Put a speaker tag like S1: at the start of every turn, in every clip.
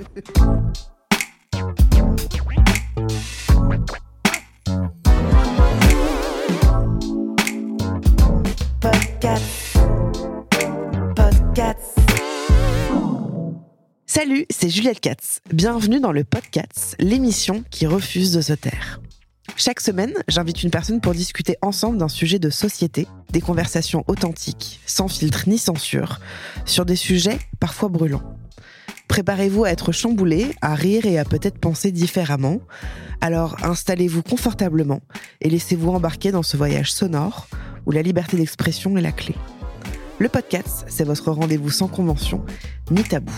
S1: Podcast. Salut, c'est Juliette Katz. Bienvenue dans le Podcast, l'émission qui refuse de se taire. Chaque semaine, j'invite une personne pour discuter ensemble d'un sujet de société, des conversations authentiques, sans filtre ni censure, sur des sujets parfois brûlants. Préparez-vous à être chamboulé, à rire et à peut-être penser différemment. Alors installez-vous confortablement et laissez-vous embarquer dans ce voyage sonore où la liberté d'expression est la clé. Le podcast, c'est votre rendez-vous sans convention ni tabou.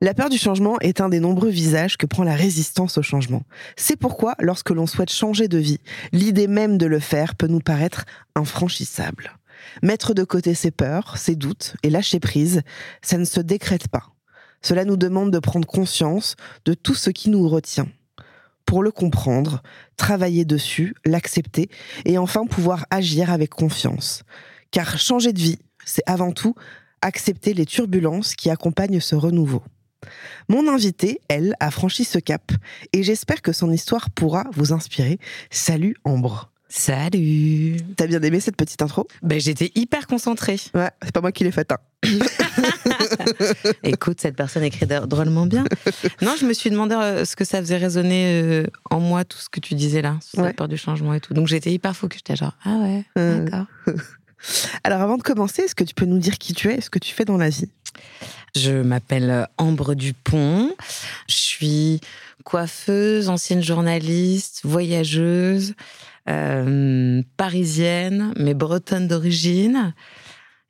S1: La peur du changement est un des nombreux visages que prend la résistance au changement. C'est pourquoi, lorsque l'on souhaite changer de vie, l'idée même de le faire peut nous paraître infranchissable. Mettre de côté ses peurs, ses doutes et lâcher prise, ça ne se décrète pas. Cela nous demande de prendre conscience de tout ce qui nous retient. Pour le comprendre, travailler dessus, l'accepter et enfin pouvoir agir avec confiance. Car changer de vie, c'est avant tout accepter les turbulences qui accompagnent ce renouveau. Mon invitée, elle, a franchi ce cap et j'espère que son histoire pourra vous inspirer. Salut Ambre.
S2: Salut
S1: T'as bien aimé cette petite intro?
S2: Ben j'étais hyper concentrée.
S1: Ouais, c'est pas moi qui l'ai faite. Hein.
S2: Écoute, cette personne écrit drôlement bien. Non, je me suis demandé euh, ce que ça faisait résonner euh, en moi, tout ce que tu disais là, sur
S1: Ouais.
S2: la peur du changement et tout. Donc j'étais hyper focus, j'étais genre, ah ouais,
S1: Euh.
S2: d'accord.
S1: Alors avant de commencer, est-ce que tu peux nous dire qui tu es ce que tu fais dans la vie?
S2: Je m'appelle Ambre Dupont, je suis coiffeuse, ancienne journaliste, voyageuse, euh, parisienne, mais bretonne d'origine.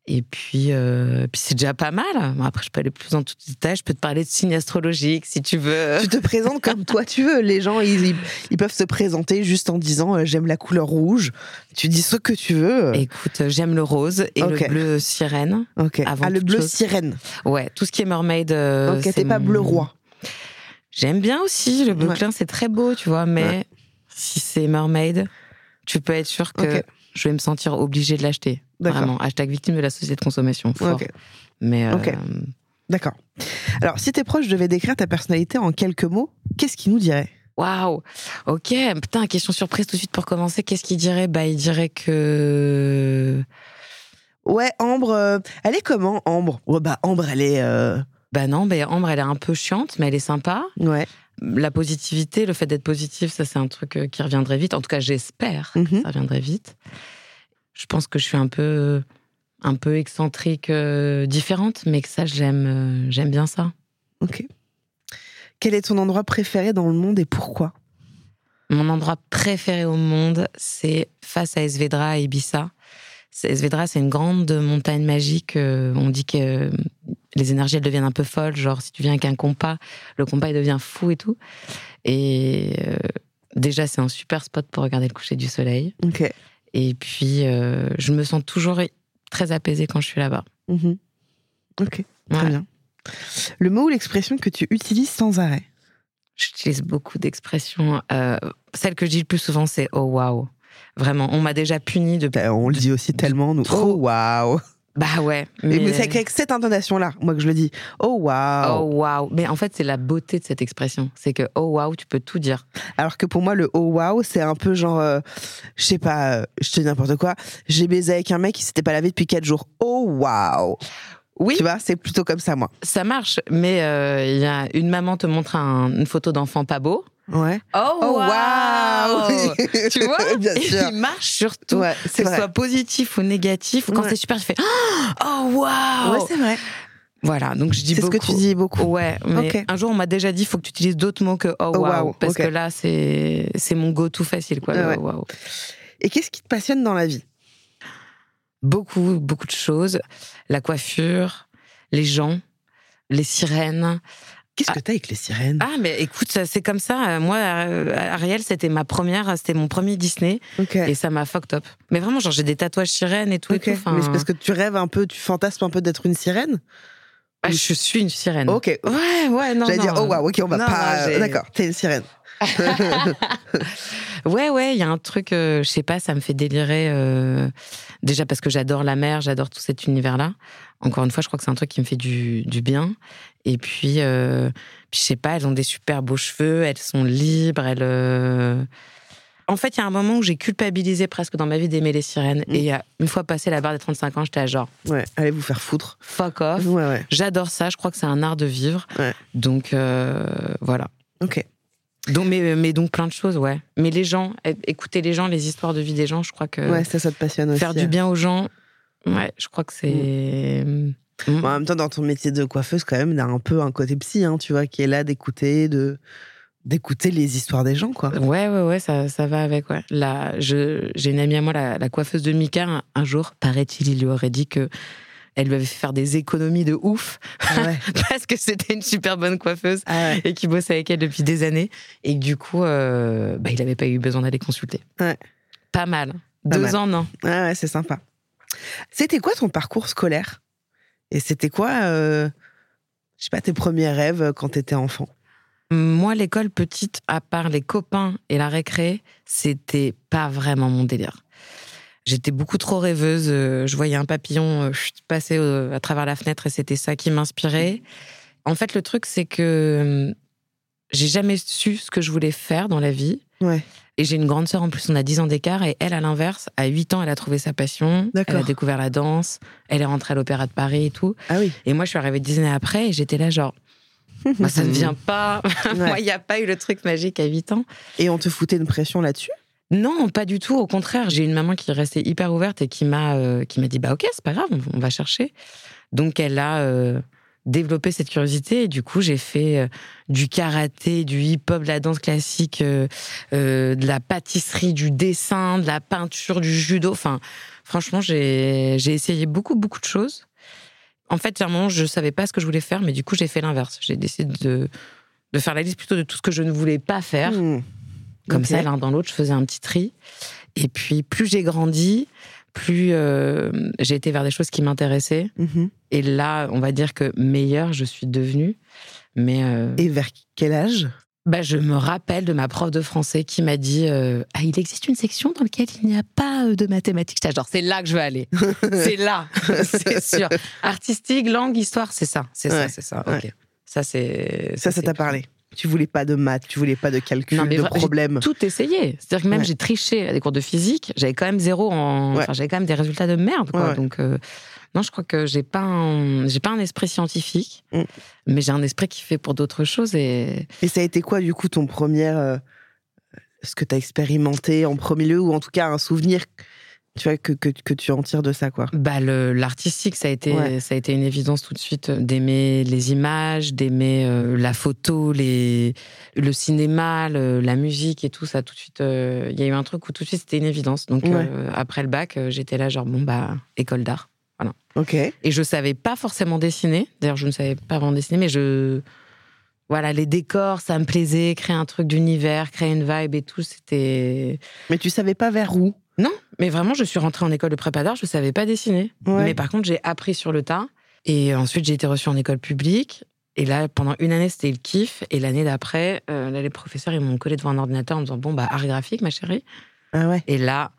S2: Et puis, euh, puis c'est déjà pas mal. Après, je peux aller plus en tout détail. Je peux te parler de signes astrologiques si tu veux.
S1: Tu te présentes comme toi tu veux. Les gens, ils, ils- peuvent se présenter juste en disant euh, j'aime la couleur rouge. Tu dis ce que tu veux.
S2: Écoute, j'aime le rose et le bleu sirène.
S1: ok.
S2: avant
S1: Ah, le bleu
S2: chose.
S1: sirène.
S2: Ouais, tout ce qui est mermaid. euh,
S1: ok, pas bleu roi.
S2: J'aime bien aussi. Le bleu
S1: Ouais.
S2: clair, c'est très beau, tu vois. Mais
S1: Ouais.
S2: si c'est mermaid, tu peux être sûr que je vais me sentir obligée de l'acheter. Vraiment. Hashtag victime de la société de consommation. Fort. Mais euh.
S1: D'accord. Alors, si tes proches devaient décrire ta personnalité en quelques mots, qu'est-ce qu'ils nous diraient?
S2: Waouh Ok, putain, question surprise tout de suite pour commencer. Qu'est-ce qu'il dirait Bah, il dirait que.
S1: Ouais, Ambre, euh, elle est comment, Ambre? Ouais, bah, Ambre, elle est. euh,
S2: Bah non, bah, Ambre, elle est un peu chiante, mais elle est sympa.
S1: Ouais.
S2: La positivité, le fait d'être positif, ça, c'est un truc euh, qui reviendrait vite. En tout cas, j'espère
S1: Mhm.
S2: que ça reviendrait vite. Je pense que je suis un peu, un peu excentrique, euh, différente, mais que ça, j'aime, euh, j'aime bien ça.
S1: Ok. Quel est ton endroit préféré dans le monde et pourquoi?
S2: Mon endroit préféré au monde, c'est face à Esvedra, à Ibiza. Esvedra, c'est une grande montagne magique. euh, on dit que les énergies, elles deviennent un peu folles. Genre, si tu viens avec un compas, le compas, il devient fou et tout. Et euh, déjà, c'est un super spot pour regarder le coucher du soleil. Et puis, euh, je me sens toujours très apaisée quand je suis là-bas.
S1: Mhm. Ok. Très
S2: Ouais.
S1: bien. Le mot ou l'expression que tu utilises sans arrêt?
S2: J'utilise beaucoup d'expressions. euh, celle que je dis le plus souvent, c'est oh waouh. Vraiment, on m'a déjà puni de.
S1: Ben, On le dit aussi tellement, nous.
S2: Trop.
S1: Oh, waouh
S2: Bah ouais.
S1: Mais, mais c'est avec cette intonation-là, moi, que je le dis. Oh, waouh
S2: Oh waouh. Mais en fait, c'est la beauté de cette expression. C'est que oh waouh, tu peux tout dire.
S1: Alors que pour moi, le oh, waouh, c'est un peu genre, euh, je sais pas, euh, je te dis n'importe quoi. J'ai baisé avec un mec qui s'était pas lavé depuis 4 jours. Oh, waouh
S2: Oui,
S1: Tu vois, c'est plutôt comme ça, moi.
S2: ça marche. Mais euh, il y a une maman te montre un- une photo d'enfant pas beau.
S1: Ouais.
S2: Oh,
S1: Oh, waouh
S2: Tu vois
S1: Bien
S2: Et
S1: sûr.
S2: Il marche surtout.
S1: Ouais,
S2: Que ce soit positif ou négatif, quand
S1: Ouais.
S2: c'est super, tu fais Oh waouh
S1: Ouais, c'est vrai.
S2: Voilà, donc je dis
S1: C'est ce
S2: beaucoup.
S1: que tu dis beaucoup.
S2: Ouais, mais un jour on m'a déjà dit faut que tu utilises d'autres mots que oh
S1: Oh,
S2: wow,
S1: wow,
S2: parce que là c'est c'est mon go tout facile quoi.
S1: Ouais,
S2: oh, wow.
S1: Et qu'est-ce qui te passionne dans la vie?
S2: Beaucoup beaucoup de choses, la coiffure, les gens, les sirènes.
S1: Qu'est-ce que t'as avec les sirènes?
S2: Ah mais écoute, ça, c'est comme ça. Moi euh, Ariel c'était ma première, c'était mon premier Disney et ça m'a fucked up. Mais vraiment genre j'ai des tatouages sirènes et tout et tout.
S1: Mais c'est parce que tu rêves un peu, tu fantasmes un peu d'être une sirène?
S2: Ah, je suis une sirène.
S1: Ok.
S2: Ouais ouais non.
S1: J'allais dire, oh waouh, ok, on va
S2: Non,
S1: pas. D'accord, t'es une sirène.
S2: Ouais, ouais, il y a un truc, euh, je sais pas, ça me fait délirer. euh, déjà parce que j'adore la mer, j'adore tout cet univers-là. Encore une fois, je crois que c'est un truc qui me fait du, du bien. Et puis, euh, puis, je sais pas, elles ont des super beaux cheveux, elles sont libres, elles. euh, En fait, il y a un moment où j'ai culpabilisé presque dans ma vie d'aimer les sirènes.
S1: Mm.
S2: Et une fois passé la barre des 35 ans, j'étais à genre,
S1: Ouais, allez vous faire foutre.
S2: fuck off.
S1: Ouais, ouais.
S2: J'adore ça, je crois que c'est un art de vivre.
S1: Ouais.
S2: Donc, euh, voilà.
S1: Ok.
S2: Donc, mais, mais donc plein de choses, ouais. Mais les gens, écouter les gens, les histoires de vie des gens, je crois que
S1: Ouais, ça, ça te passionne aussi.
S2: Euh, faire du bien aux gens, ouais, je crois que c'est. Mm.
S1: Bon, en même temps, dans ton métier de coiffeuse, quand même, il y a un peu un côté psy, hein, tu vois, qui est là d'écouter, de d'écouter les histoires des gens, quoi.
S2: Ouais, ouais, ouais, ça, ça va avec, ouais. Là, j'ai une amie à moi, la, la coiffeuse de Mika, un, un jour, paraît-il, il lui aurait dit que elle lui avait fait faire des économies de ouf
S1: Ah ouais.
S2: parce que c'était une super bonne coiffeuse
S1: Ah ouais.
S2: et qui bossait avec elle depuis des années et que du coup, euh, bah, il n'avait pas eu besoin d'aller consulter.
S1: Ouais.
S2: Pas mal.
S1: Pas
S2: Deux
S1: mal.
S2: ans, non.
S1: Ah ouais, c'est sympa. C'était quoi ton parcours scolaire? Et c'était quoi, euh, je sais pas, tes premiers rêves quand t'étais enfant?
S2: Moi, l'école petite, à part les copains et la récré, c'était pas vraiment mon délire. J'étais beaucoup trop rêveuse. euh, Je voyais un papillon euh, passer euh, à travers la fenêtre et c'était ça qui m'inspirait. En fait, le truc, c'est que euh, j'ai jamais su ce que je voulais faire dans la vie.
S1: Ouais.
S2: Et j'ai une grande sœur en plus, on a 10 ans d'écart, et elle, à l'inverse, à 8 ans, elle a trouvé sa passion. Elle a découvert la danse, elle est rentrée à l'Opéra de Paris et tout.
S1: Ah oui.
S2: Et moi, je suis arrivée 10 années après, et j'étais là, genre, moi, ça ne vient pas.
S1: Ouais.
S2: Moi, il n'y a pas eu le truc magique à 8 ans.
S1: Et on te foutait une pression là-dessus?
S2: Non, pas du tout. Au contraire, j'ai une maman qui est restée hyper ouverte et qui m'a euh, qui m'a dit bah ok, c'est pas grave, on, va chercher. Donc elle a euh, développé cette curiosité et du coup j'ai fait euh, du karaté, du hip-hop, de la danse classique, de la pâtisserie, du dessin, de la peinture, du judo. Enfin, franchement, j'ai j'ai essayé beaucoup beaucoup de choses. En fait, à un moment, je savais pas ce que je voulais faire, mais du coup, j'ai fait l'inverse. J'ai décidé de de faire la liste plutôt de tout ce que je ne voulais pas faire.
S1: Hmm.
S2: Comme ça, l'un dans l'autre, je faisais un petit tri. Et puis, plus j'ai grandi, plus euh, j'ai été vers des choses qui m'intéressaient.
S1: Mhm.
S2: Et là, on va dire que meilleure je suis devenue. Mais euh,
S1: Et vers quel âge?
S2: bah, je me rappelle de ma prof de français qui m'a dit euh, Ah, il existe une section dans laquelle il n'y a pas de mathématiques. Genre, c'est là que je veux aller. c'est là, c'est sûr. Artistique, langue, histoire, c'est ça. C'est
S1: Ouais,
S2: ça, c'est ça.
S1: ouais.
S2: Ok. Ça, c'est.
S1: Ça, ça t'a parlé Tu voulais pas de maths, tu voulais pas de calcul,
S2: Non, mais
S1: de
S2: vra- j'ai
S1: problème.
S2: tout essayé. C'est-à-dire que même
S1: Ouais.
S2: j'ai triché à des cours de physique, j'avais quand même zéro en.
S1: Ouais.
S2: Enfin, j'avais quand même des résultats de merde, quoi.
S1: Ouais, ouais.
S2: Donc, euh, non, je crois que j'ai pas un... j'ai pas un esprit scientifique,
S1: Mm.
S2: mais j'ai un esprit qui fait pour d'autres choses et.
S1: Et ça a été quoi, du coup, ton premier. euh, ce que t'as expérimenté en premier lieu, ou en tout cas un souvenir tu vois, que, que, que tu en tires de ça, quoi
S2: Bah, l'artistique, ça a été,
S1: Ouais.
S2: ça a été une évidence tout de suite euh, d'aimer les images, d'aimer euh, la photo, les, le cinéma, le- la musique et tout ça. Tout de suite, euh, il y a eu un truc où tout de suite c'était une évidence. Donc
S1: Ouais.
S2: euh, après le bac, j'étais là genre bon bah école d'art.
S1: Ok.
S2: Et je savais pas forcément dessiner. D'ailleurs, je ne savais pas vraiment dessiner, mais je. Voilà, les décors, ça me plaisait. Créer un truc d'univers, créer une vibe et tout, c'était.
S1: Mais tu savais pas vers où
S2: Non, mais vraiment, je suis rentrée en école de prépa d'art, je savais pas dessiner.
S1: Ouais.
S2: Mais par contre, j'ai appris sur le tas. Et ensuite, j'ai été reçue en école publique. Et là, pendant une année, c'était le kiff. Et l'année d'après, euh, là, les professeurs, ils m'ont collé devant un ordinateur en me disant Bon, bah, art graphique, ma chérie.
S1: Ah ouais.
S2: Et là,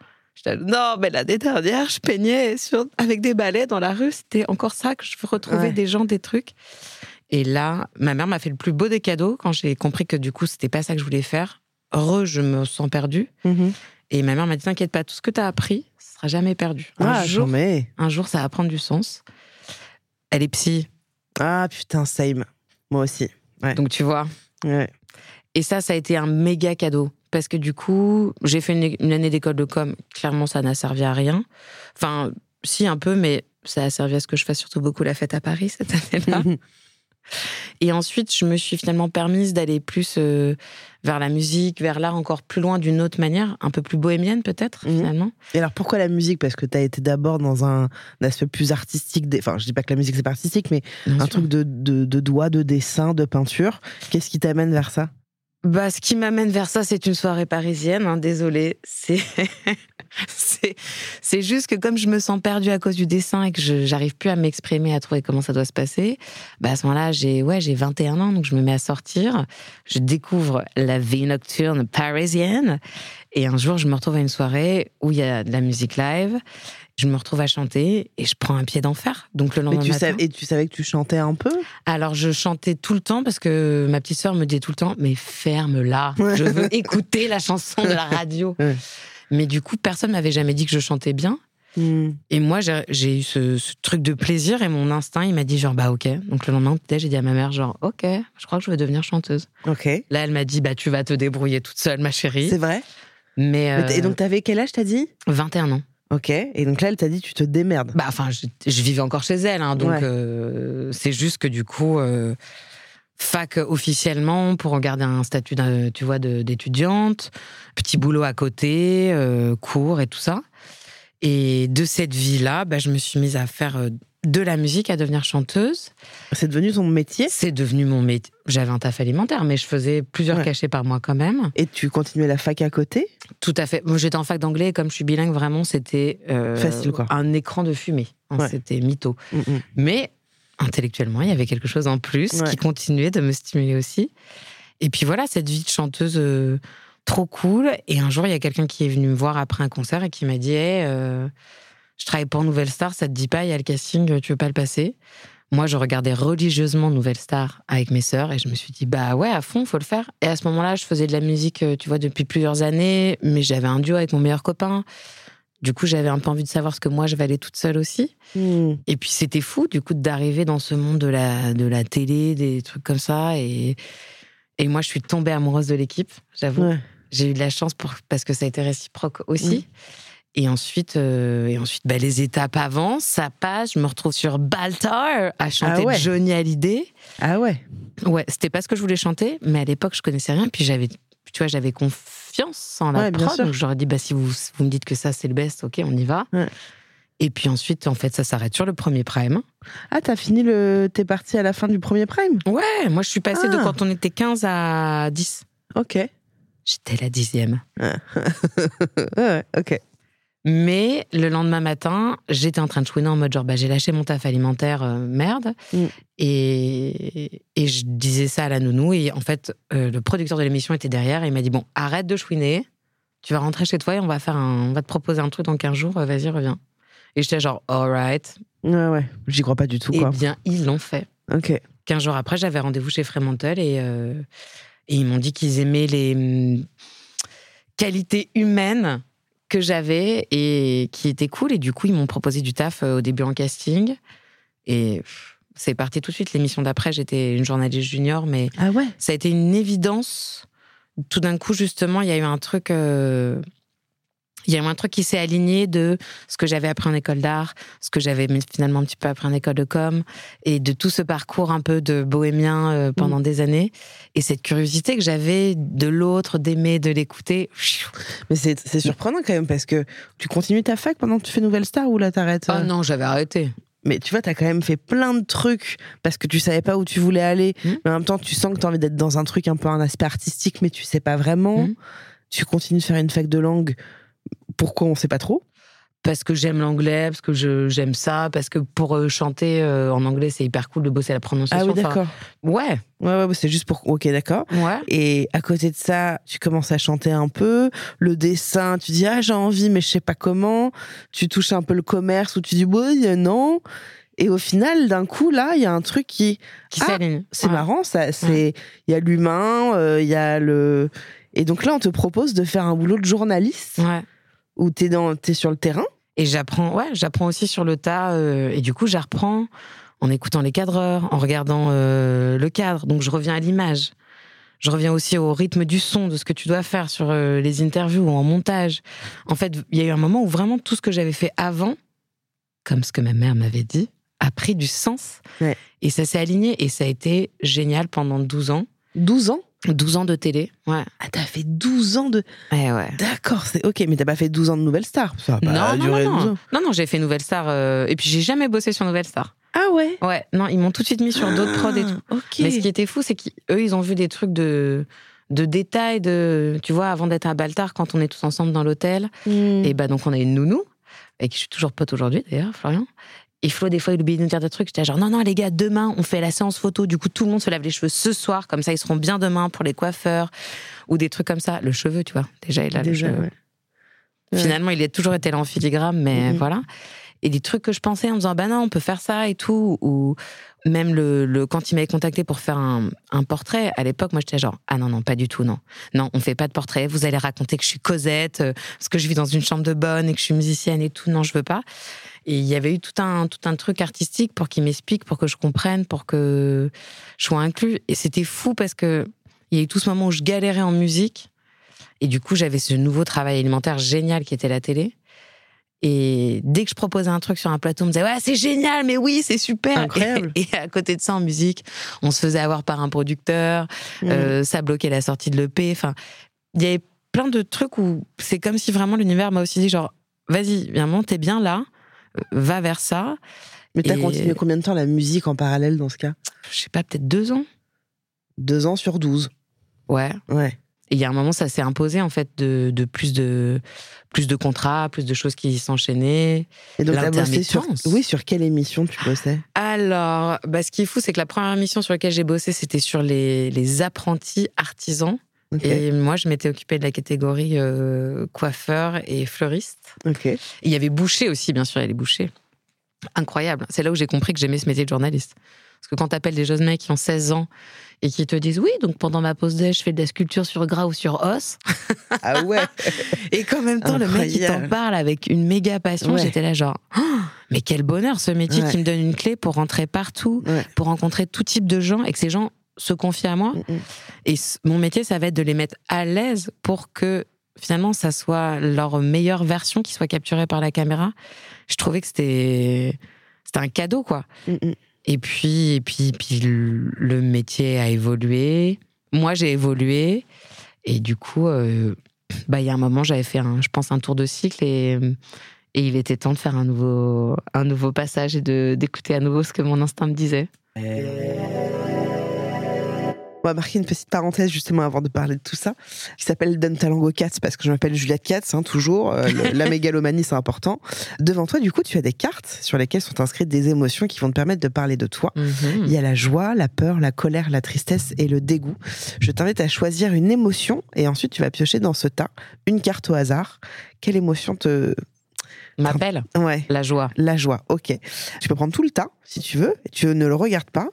S2: non, mais l'année dernière, je peignais sur, avec des balais dans la rue. C'était encore ça que je
S1: Ouais.
S2: des gens, des trucs. Et là, ma mère m'a fait le plus beau des cadeaux quand j'ai compris que du coup, c'était pas ça que je voulais faire. Heureux, je me sens perdue.
S1: Mhm.
S2: Et ma mère m'a dit T'inquiète pas, tout ce que tu as appris, ce sera jamais perdu. Un,
S1: Ah,
S2: jour,
S1: jamais.
S2: un jour, ça va prendre du sens. Elle est psy,
S1: Ah putain, same. Moi aussi.
S2: donc tu vois.
S1: Ouais.
S2: Et ça, ça a été un méga cadeau. Parce que du coup, j'ai fait une, une année d'école de com. Clairement, ça n'a servi à rien. Enfin, si, un peu, mais Ça a servi à ce que je fasse surtout beaucoup la fête à Paris cette année-là. Et ensuite, je me suis finalement permise d'aller plus euh, vers la musique, vers l'art encore plus loin d'une autre manière, un peu plus bohémienne peut-être
S1: Mhm.
S2: finalement.
S1: Et alors pourquoi la musique? Parce que tu as été d'abord dans un, un aspect plus artistique. des- Enfin, je dis pas que la musique c'est pas artistique, mais
S2: Bien
S1: un
S2: sûr.
S1: truc de, de, de doigts, de dessin, de peinture. Qu'est-ce qui t'amène vers ça?
S2: Bah, ce qui m'amène vers ça, c'est une soirée parisienne. Hein, désolée, c'est c'est juste que comme je me sens perdue à cause du dessin et que je j'arrive plus à m'exprimer, à trouver comment ça doit se passer, bah à ce moment-là, j'ai ouais, j'ai 21 ans, donc je me mets à sortir. Je découvre la vie nocturne parisienne et un jour, je me retrouve à une soirée où il y a de la musique live. Je me retrouve à chanter et je prends un pied d'enfer. Donc le
S1: Mais
S2: lendemain
S1: tu
S2: matin.
S1: savais, Et tu savais que tu chantais un peu?
S2: Alors, je chantais tout le temps parce que ma petite sœur me disait tout le temps Mais ferme-la,
S1: Ouais.
S2: je veux écouter la chanson de la radio. Mais du coup, personne m'avait jamais dit que je chantais bien.
S1: Hmm.
S2: Et moi, j'ai eu ce, ce truc de plaisir et mon instinct, il m'a dit genre, bah ok. Donc le lendemain, peut-être, j'ai dit à ma mère, genre, ok, je crois que je vais devenir chanteuse.
S1: Ok.
S2: Là, elle m'a dit, bah tu vas te débrouiller toute seule, ma chérie.
S1: C'est vrai?
S2: Mais,
S1: Et
S2: euh,
S1: donc t'avais quel âge t'as dit?
S2: 21 ans.
S1: Ok. Et donc là, elle t'a dit tu te démerdes.
S2: Bah, enfin, je, je vivais encore chez elle, hein, donc
S1: Ouais.
S2: euh, c'est juste que du coup, euh, fac officiellement pour garder un statut, tu vois, d'étudiante, petit boulot à côté, euh, cours et tout ça. Et de cette vie-là, bah, je me suis mise à faire euh, de la musique, à devenir chanteuse.
S1: C'est devenu ton métier?
S2: C'est devenu mon métier. J'avais un taf alimentaire, mais je faisais plusieurs
S1: Ouais.
S2: cachets par mois quand même.
S1: et tu continuais la fac à côté?
S2: Tout à fait. Moi, j'étais en fac d'anglais et comme je suis bilingue, vraiment, c'était euh,
S1: Facile, quoi.
S2: un écran de fumée. Hein,
S1: Ouais.
S2: C'était mytho.
S1: Mm, mm.
S2: Mais intellectuellement, il y avait quelque chose en plus
S1: Ouais.
S2: qui continuait de me stimuler aussi. Et puis voilà, cette vie de chanteuse euh, trop cool. Et un jour, il y a quelqu'un qui est venu me voir après un concert et qui m'a dit Hey, euh, Je travaille pour Nouvelle Star, ça te dit pas, il y a le casting, tu veux pas le passer? Moi, je regardais religieusement Nouvelle Star avec mes sœurs et je me suis dit Bah ouais, à fond, faut le faire. Et à ce moment-là, je faisais de la musique, euh, tu vois, depuis plusieurs années, mais j'avais un duo avec mon meilleur copain. Du coup, j'avais un peu envie de savoir ce que moi, je valais toute seule aussi.
S1: Hmm.
S2: Et puis c'était fou, du coup, d'arriver dans ce monde de la, de la télé, des trucs comme ça. Et, et moi, je suis tombée amoureuse de l'équipe, j'avoue.
S1: Ouais.
S2: J'ai eu de la chance pour, parce que ça a été réciproque aussi. Et ensuite, euh, et ensuite bah, les étapes avancent, ça passe. Je me retrouve sur Baltar à chanter
S1: Ah ouais.
S2: Johnny Hallyday.
S1: Ah ouais
S2: Ouais, c'était pas ce que je voulais chanter, mais à l'époque, je connaissais rien. Puis j'avais, tu vois, j'avais confiance en la
S1: Ouais,
S2: prod. Donc j'aurais dit, bah, si vous, vous me dites que ça, c'est le best, ok, on y va.
S1: Ouais.
S2: Et puis ensuite, en fait, ça s'arrête sur le premier prime.
S1: Ah, t'as fini le. T'es parti à la fin du premier prime?
S2: Ouais, moi je suis passée de
S1: Ah.
S2: quand on était 15 à 10.
S1: Ok.
S2: J'étais la dixième.
S1: ouais, ok.
S2: Mais le lendemain matin, j'étais en train de chouiner en mode genre, bah, j'ai lâché mon taf alimentaire, euh, merde.
S1: Mm.
S2: Et, et je disais ça à la nounou. Et en fait, euh, le producteur de l'émission était derrière et il m'a dit, bon, arrête de chouiner, tu vas rentrer chez toi et on va, faire un, on va te proposer un truc dans 15 jours, vas-y, reviens. Et j'étais genre, alright.
S1: Ouais, ouais. J'y crois pas du tout,
S2: Eh bien, ils l'ont fait.
S1: Ok.
S2: 15 jours après, j'avais rendez-vous chez Fremantle et, euh, et ils m'ont dit qu'ils aimaient les hum, qualités humaines que j'avais et qui étaient cool. Et du coup, ils m'ont proposé du taf euh, au début en casting. Et c'est parti tout de suite. L'émission d'après, j'étais une journaliste junior, mais
S1: Ah ouais
S2: ça a été une évidence. Tout d'un coup, justement, il y a eu un truc. euh, il y a eu un truc qui s'est aligné de ce que j'avais appris en école d'art, ce que j'avais finalement un petit peu appris en école de com, et de tout ce parcours un peu de bohémien euh, pendant des années. Et cette curiosité que j'avais de l'autre, d'aimer, de l'écouter.
S1: Mais c'est surprenant quand même parce que tu continues ta fac pendant que tu fais Nouvelle Star ou là t'arrêtes
S2: Oh
S1: euh?
S2: non, j'avais arrêté.
S1: Mais tu vois, t'as quand même fait plein de trucs parce que tu savais pas où tu voulais aller.
S2: Mm.
S1: Mais en même temps, tu sens que t'as envie d'être dans un truc un peu un aspect artistique, mais tu sais pas vraiment.
S2: Mm.
S1: Tu continues de faire une fac de langue. Pourquoi on sait pas trop?
S2: Parce que j'aime l'anglais, parce que je- j'aime ça, parce que pour euh, chanter euh, en anglais, c'est hyper cool de bosser la
S1: Ah
S2: prononciation.
S1: oui,
S2: Enfin,
S1: d'accord.
S2: ouais,
S1: Ouais, ouais, c'est juste pour. Ok, d'accord.
S2: ouais.
S1: Et à côté de ça, tu commences à chanter un peu. Le dessin, tu dis ah j'ai envie, mais je sais pas comment. Tu touches un peu le commerce où tu dis oui, non. Et au final, d'un coup, là, il y a un truc qui
S2: Qui
S1: Ah,
S2: s'aligne.
S1: C'est
S2: Ouais.
S1: marrant, ça. C'est il y a l'humain, euh, il y a le et donc là on te propose de faire un boulot de journaliste
S2: Ouais.
S1: Où t'es dans t'es sur le terrain?
S2: Et j'apprends, ouais, j'apprends aussi sur le tas. euh, et du coup, j'apprends en écoutant les cadreurs, en regardant euh, le cadre. Donc, je reviens à l'image. Je reviens aussi au rythme du son, de ce que tu dois faire sur euh, les interviews ou en montage. En fait, il y a eu un moment où vraiment tout ce que j'avais fait avant comme ce que ma mère m'avait dit, a pris du sens.
S1: Ouais.
S2: Et ça s'est aligné et ça a été génial pendant 12 ans.
S1: 12 ans?
S2: 12 ans de télé. Ouais.
S1: Ah, t'as fait 12 ans de.
S2: Ouais, ouais.
S1: D'accord, c'est ok, mais t'as pas fait 12 ans de Nouvelle Star. Ça a pas
S2: non, non,
S1: duré
S2: non,
S1: 12
S2: non.
S1: ans.
S2: Non, non, j'ai fait Nouvelle Star. euh, et puis j'ai jamais bossé sur Nouvelle Star.
S1: Ah ouais?
S2: Ouais, non, ils m'ont tout de suite mis sur d'autres prods et tout.
S1: Ah, Ok.
S2: Mais ce qui était fou, c'est qu'eux, ils ont vu des trucs de, de détails, de. Tu vois, avant d'être à Baltar, quand on est tous ensemble dans l'hôtel,
S1: Hmm.
S2: et bah donc on a une nounou, avec qui je suis toujours pote aujourd'hui d'ailleurs, Florian. Et Flo, des fois, il oublie de nous dire des trucs. J'étais genre, non, non, les gars, demain, on fait la séance photo. Du coup, tout le monde se lave les cheveux ce soir. Comme ça, ils seront bien demain pour les coiffeurs. Ou des trucs comme ça. Le cheveu, tu vois. Déjà, il a
S1: Déjà,
S2: le cheveu.
S1: ouais. Ouais.
S2: Finalement, il a toujours été là en filigrane, mais
S1: Mhm.
S2: voilà. Et des trucs que je pensais en me disant, bah non, on peut faire ça et tout. Ou même le, le quand il m'avait contacté pour faire un, un portrait, à l'époque, moi, j'étais genre, ah non, non, pas du tout, non. Non, on fait pas de portrait. Vous allez raconter que je suis Cosette, euh, parce que je vis dans une chambre de bonne et que je suis musicienne et tout. Non, je veux pas. Et il y avait eu tout un, tout un truc artistique pour qu'il m'explique, pour que je comprenne, pour que je sois inclus. Et c'était fou parce que il y a eu tout ce moment où je galérais en musique. Et du coup, j'avais ce nouveau travail alimentaire génial qui était la télé. Et dès que je proposais un truc sur un plateau, on me disait Ouais, c'est génial, mais oui, c'est super.
S1: Incroyable.
S2: Et, et à côté de ça, en musique, on se faisait avoir par un producteur,
S1: Hmm.
S2: euh, ça bloquait la sortie de l'EP. Enfin, il y avait plein de trucs où c'est comme si vraiment l'univers m'a aussi dit genre, vas-y, viens, t'es bien là, va vers ça.
S1: Mais t'as
S2: et-
S1: continué combien de temps la musique en parallèle dans ce cas?
S2: Je sais pas, peut-être deux ans.
S1: Deux ans sur 12.
S2: Ouais.
S1: Ouais.
S2: Et il y a un moment, ça s'est imposé en fait de, de plus de plus de contrats, plus de choses qui s'enchaînaient.
S1: Et donc t'as bossé sur. Oui, sur quelle émission tu bossais?
S2: Alors, bah, ce qui est fou, c'est que la première mission sur laquelle j'ai bossé, c'était sur les, les apprentis artisans. Et moi, je m'étais occupée de la catégorie euh, coiffeur et fleuriste. Et il y avait boucher aussi, bien sûr, il y a les bouchers. Incroyable. C'est là où j'ai compris que j'aimais ce métier de journaliste. Parce que quand t'appelles des jeunes mecs qui ont 16 ans et qui te disent oui, donc pendant ma pause déj, je fais de la sculpture sur gras ou sur os.
S1: Ah ouais
S2: Et qu'en même temps, le mec, il t'en
S1: Incroyable.
S2: parle avec une méga passion.
S1: Ouais.
S2: J'étais là, genre, Oh, mais quel bonheur ce métier
S1: Ouais.
S2: qui me donne une clé pour rentrer partout,
S1: Ouais.
S2: pour rencontrer tout type de gens et que ces gens se confient à moi.
S1: Mm, mm.
S2: Et mon métier, ça va être de les mettre à l'aise pour que finalement, ça soit leur meilleure version qui soit capturée par la caméra. Je trouvais que c'était c'était un cadeau, quoi.
S1: Mm.
S2: Et puis, et puis, puis le le métier a évolué. Moi, j'ai évolué. Et du coup, euh, bah, il y a un moment, j'avais fait, un, je pense, un tour de cycle et, et il était temps de faire un nouveau, un nouveau passage et de, d'écouter à nouveau ce que mon instinct me disait.
S1: On va marquer une petite parenthèse justement avant de parler de tout ça, qui s'appelle Donne ta langue aux cats, parce que je m'appelle Juliette Katz, hein, toujours. Euh, le- la mégalomanie, c'est important. Devant toi, du coup, tu as des cartes sur lesquelles sont inscrites des émotions qui vont te permettre de parler de toi. Il y a la joie, la peur, la colère, la tristesse et le dégoût. Je t'invite à choisir une émotion et ensuite tu vas piocher dans ce tas une carte au hasard. Quelle émotion te...
S2: M'appelle
S1: Ouais,
S2: la joie.
S1: la joie, ok. Tu peux prendre tout le tas si tu veux, et tu ne le regardes pas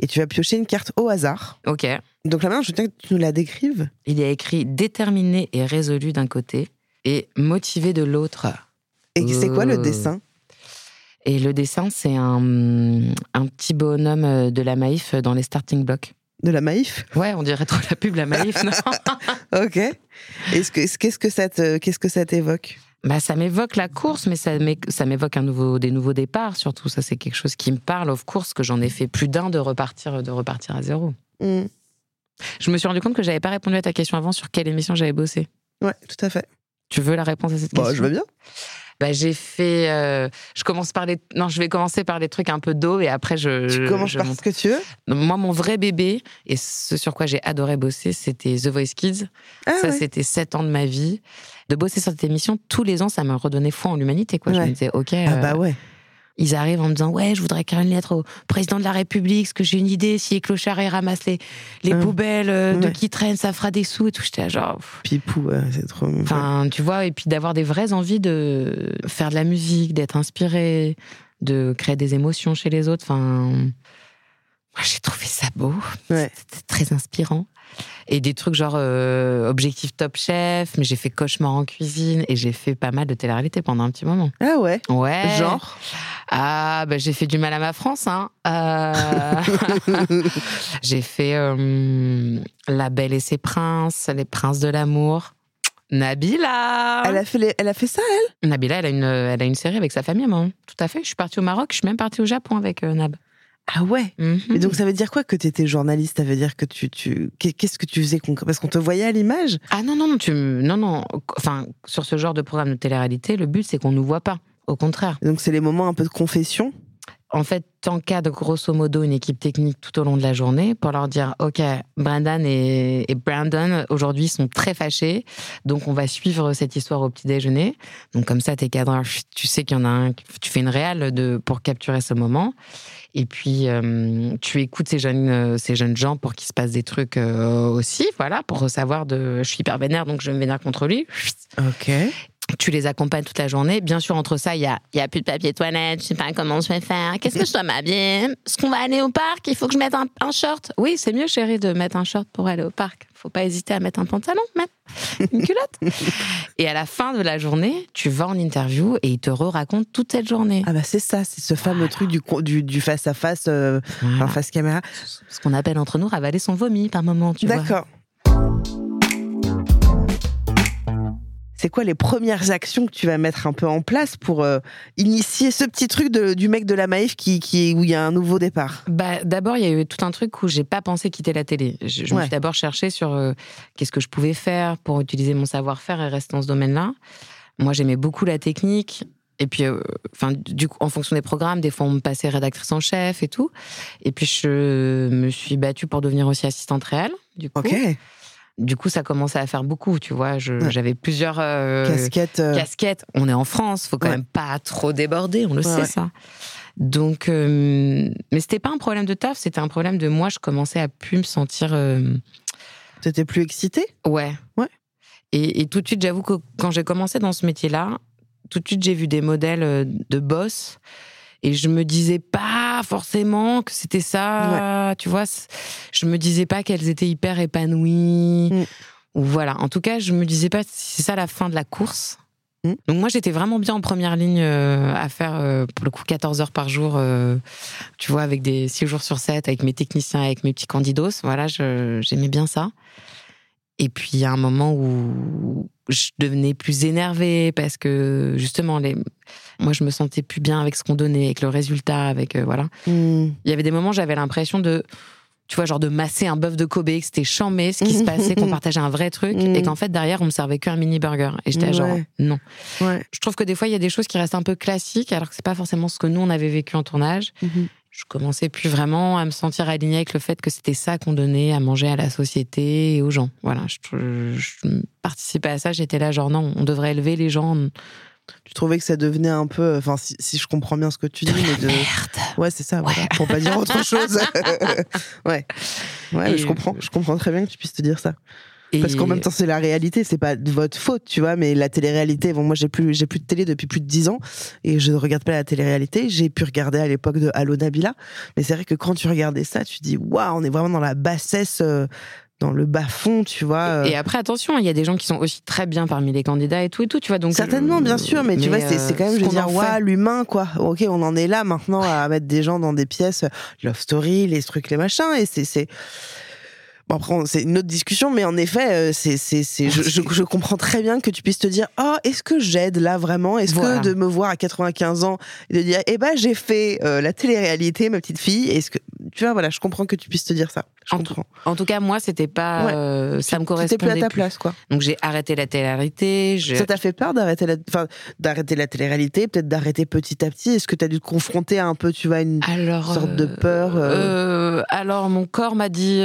S1: et tu vas piocher une carte au hasard.
S2: Ok.
S1: Donc là maintenant, je tiens que tu nous la décrives.
S2: Il y a écrit déterminé et résolu d'un côté et motivé de l'autre.
S1: Et c'est quoi le
S2: Oh.
S1: dessin?
S2: Et le dessin, c'est un, un petit bonhomme euh, de la Maïf dans les starting blocks.
S1: De la maïf?
S2: Ouais, on dirait trop la pub, la Maïf, non?
S1: Ok. Est-ce que, qu'est-ce que te- qu'est-ce que ça t'évoque?
S2: Bah, ça m'évoque la course, mais ça m'é- ça m'évoque un nouveau, des nouveaux départs, surtout. Ça, c'est quelque chose qui me parle, of course, que j'en ai fait plus d'un de repartir, de repartir à zéro.
S1: Hmm.
S2: Je me suis rendu compte que j'avais pas répondu à ta question avant sur quelle émission j'avais bossé.
S1: Ouais, tout à fait.
S2: Tu veux la réponse à cette
S1: Bon,
S2: question?
S1: je veux bien.
S2: Bah, j'ai fait. euh, je commence par les. Non, je vais commencer par les trucs un peu d'eau et après je.
S1: Tu commences
S2: je
S1: par ce que tu veux.
S2: Moi, mon vrai bébé et ce sur quoi j'ai adoré bosser, c'était The Voice Kids.
S1: Ah
S2: ça,
S1: ouais.
S2: c'était sept ans de ma vie. De bosser sur cette émission tous les ans, ça me redonnait foi en l'humanité. Quoi. Je me disais, ok.
S1: Ah
S2: euh,
S1: bah ouais.
S2: Ils arrivent en me disant ouais je voudrais écrire une lettre au président de la République parce que j'ai une idée si les clochards ils ramassent les, les
S1: Hum.
S2: poubelles euh, de qui traînent ça fera des sous et tout j'étais genre pff.
S1: Pipou, ouais, c'est trop.
S2: enfin tu vois et puis d'avoir des vraies envies de faire de la musique d'être inspiré de créer des émotions chez les autres enfin moi j'ai trouvé ça beau
S1: Ouais.
S2: c'était très inspirant et des trucs genre euh, objectif top chef mais j'ai fait cauchemar en cuisine et j'ai fait pas mal de télé-réalité pendant un petit moment
S1: Ah ouais.
S2: ouais
S1: Genre?
S2: ah, bah, j'ai fait du mal à ma France. Hein. Euh, j'ai fait euh, La Belle et ses princes, Les princes de l'amour. Nabila
S1: Elle a fait, les- elle a fait ça, elle?
S2: Nabila, elle a, une, elle a une série avec sa famille, moi. Tout à fait. Je suis partie au Maroc, je suis même partie au Japon avec Nab.
S1: Ah ouais
S2: Mhm.
S1: Et donc ça veut dire quoi que tu étais journaliste? Ça veut dire que tu... tu... qu'est- Qu'est-ce que tu faisais Parce qu'on te voyait à l'image?
S2: Ah non, non, tu, non, non. Enfin, sur ce genre de programme de télé-réalité, le but, c'est qu'on nous voit pas. Au contraire.
S1: Et Donc c'est les moments un peu de confession?
S2: En fait, t'encadres grosso modo une équipe technique tout au long de la journée pour leur dire OK, Brandon et, Brandon aujourd'hui sont très fâchés, donc on va suivre cette histoire au petit déjeuner. Donc comme ça, t'es cadreur, tu sais qu'il y en a un, tu fais une réelle de, pour capturer ce moment. Et puis euh, tu écoutes ces jeunes, euh, ces jeunes gens pour qu'il se passe des trucs euh, aussi, voilà, pour savoir de, je suis hyper vénère, donc je me vénère contre lui.
S1: Ok.
S2: Tu les accompagnes toute la journée. Bien sûr, entre ça, il y a, y a plus de papier toilette, je sais pas comment je vais faire. Qu'est-ce que je dois m'habiller? Est-ce qu'on va aller au parc? Il faut que je mette un, un short. Oui, c'est mieux, chérie, de mettre un short pour aller au parc. Faut pas hésiter à mettre un pantalon, même. Une culotte. et à la fin de la journée, tu vas en interview et ils te re-racontent toute cette journée.
S1: Ah bah c'est ça, c'est ce fameux truc du, du, du face-à-face, euh,
S2: Voilà.
S1: face caméra.
S2: Ce qu'on appelle entre nous ravaler son vomi par moment, tu vois.
S1: D'accord. C'est quoi les premières actions que tu vas mettre un peu en place pour euh, initier ce petit truc de- du mec de la Maïf qui, qui, où il y a un nouveau départ?
S2: Bah, d'abord, il y a eu tout un truc où j'ai pas pensé quitter la télé. Je, je me suis d'abord cherché sur euh, qu'est-ce que je pouvais faire pour utiliser mon savoir-faire et rester dans ce domaine-là. Moi, j'aimais beaucoup la technique. Et puis, euh, enfin, du coup, en fonction des programmes, des fois, on me passait rédactrice en chef et tout. Et puis, je me suis battue pour devenir aussi assistante réelle. Du coup. Du coup, ça commençait à faire beaucoup. Tu vois,
S1: Ouais.
S2: j'avais plusieurs euh,
S1: Casquette. euh,
S2: casquettes. On est en France, faut quand
S1: Ouais.
S2: même pas trop déborder, on le
S1: Ouais,
S2: sait ça. Donc, euh, mais c'était pas un problème de taf, c'était un problème de moi. Je commençais à plus me sentir, euh,
S1: T'étais plus excitée?
S2: Ouais,
S1: Ouais.
S2: Et, et tout de suite, j'avoue que quand j'ai commencé dans ce métier-là, tout de suite j'ai vu des modèles de boss. Et je me disais pas forcément que c'était ça, tu vois. Je me disais pas qu'elles étaient hyper épanouies.
S1: Mm.
S2: Ou voilà. En tout cas, je me disais pas si c'est ça la fin de la course.
S1: Mm.
S2: Donc moi, j'étais vraiment bien en première ligne euh, à faire, euh, pour le coup, 14 heures par jour, euh, tu vois, avec des 6 jours sur 7, avec mes techniciens, avec mes petits candidos. Voilà, j'aimais bien ça. Et puis, il y a un moment où je devenais plus énervée parce que, justement, les... moi, je me sentais plus bien avec ce qu'on donnait, avec le résultat, avec. euh, voilà.
S1: Hmm.
S2: Il y avait des moments où j'avais l'impression de. Tu vois, genre de masser un bœuf de Kobe, que c'était chambé ce qui se passait, qu'on partageait un vrai truc,
S1: Mm.
S2: et qu'en fait, derrière, on me servait qu'un mini burger. Et j'étais genre, non.
S1: Ouais.
S2: Je trouve que des fois, il y a des choses qui restent un peu classiques, alors que c'est pas forcément ce que nous, on avait vécu en tournage.
S1: Mhm.
S2: Je commençais plus vraiment à me sentir alignée avec le fait que c'était ça qu'on donnait à manger à la société et aux gens. Voilà, je, je participais à ça, j'étais là, genre, non, on devrait élever les gens.
S1: Tu trouvais que ça devenait un peu. Enfin, si, si je comprends bien ce que tu dis, mais de.
S2: Merde
S1: Ouais, c'est ça, voilà, pour pas dire autre chose. ouais. Ouais, je comprends. Je comprends très bien que tu puisses te dire ça.
S2: Et-
S1: Parce qu'en même temps, c'est la réalité, c'est pas de votre faute, tu vois, mais la télé-réalité, bon, moi, j'ai plus, j'ai plus de télé depuis plus de 10 ans, et je ne regarde pas la télé-réalité. J'ai pu regarder à l'époque de Allo Nabila, mais c'est vrai que quand tu regardais ça, tu dis, waouh, on est vraiment dans la bassesse, euh, dans le bas-fond, tu vois. euh.
S2: Et après, attention, il y a des gens qui sont aussi très bien parmi les candidats et tout et tout, tu vois. Donc,
S1: Certainement, bien sûr, mais, tu vois, c'est, c'est quand même,
S2: euh,
S1: je veux dire, waouh, l'humain, quoi. Ok, on en est là maintenant à mettre des gens dans des pièces, euh, love story, les trucs, les machins, et c'est, c'est. Bon, après, c'est une autre discussion, mais en effet, euh, c'est, c'est, c'est, je, je, je comprends très bien que tu puisses te dire, oh, est-ce que j'aide là vraiment? Est-ce
S2: Voilà.
S1: que de me voir à 95 ans et de dire, eh ben, j'ai fait euh, la télé-réalité, ma petite fille, est-ce que, tu vois, voilà, je comprends que tu puisses te dire ça. Je
S2: En
S1: comprends.
S2: En tout cas, moi, c'était pas.
S1: Ouais.
S2: euh, ça me
S1: T'étais
S2: correspondait
S1: plus à ta
S2: plus.
S1: place, quoi.
S2: Donc, j'ai arrêté la télé-réalité. je-
S1: Ça t'a fait peur d'arrêter la, enfin, d'arrêter la télé-réalité, peut-être d'arrêter petit à petit? Est-ce que tu as dû te confronter à un peu, tu vois, une
S2: Alors,
S1: sorte de peur euh,
S2: alors, mon corps m'a dit,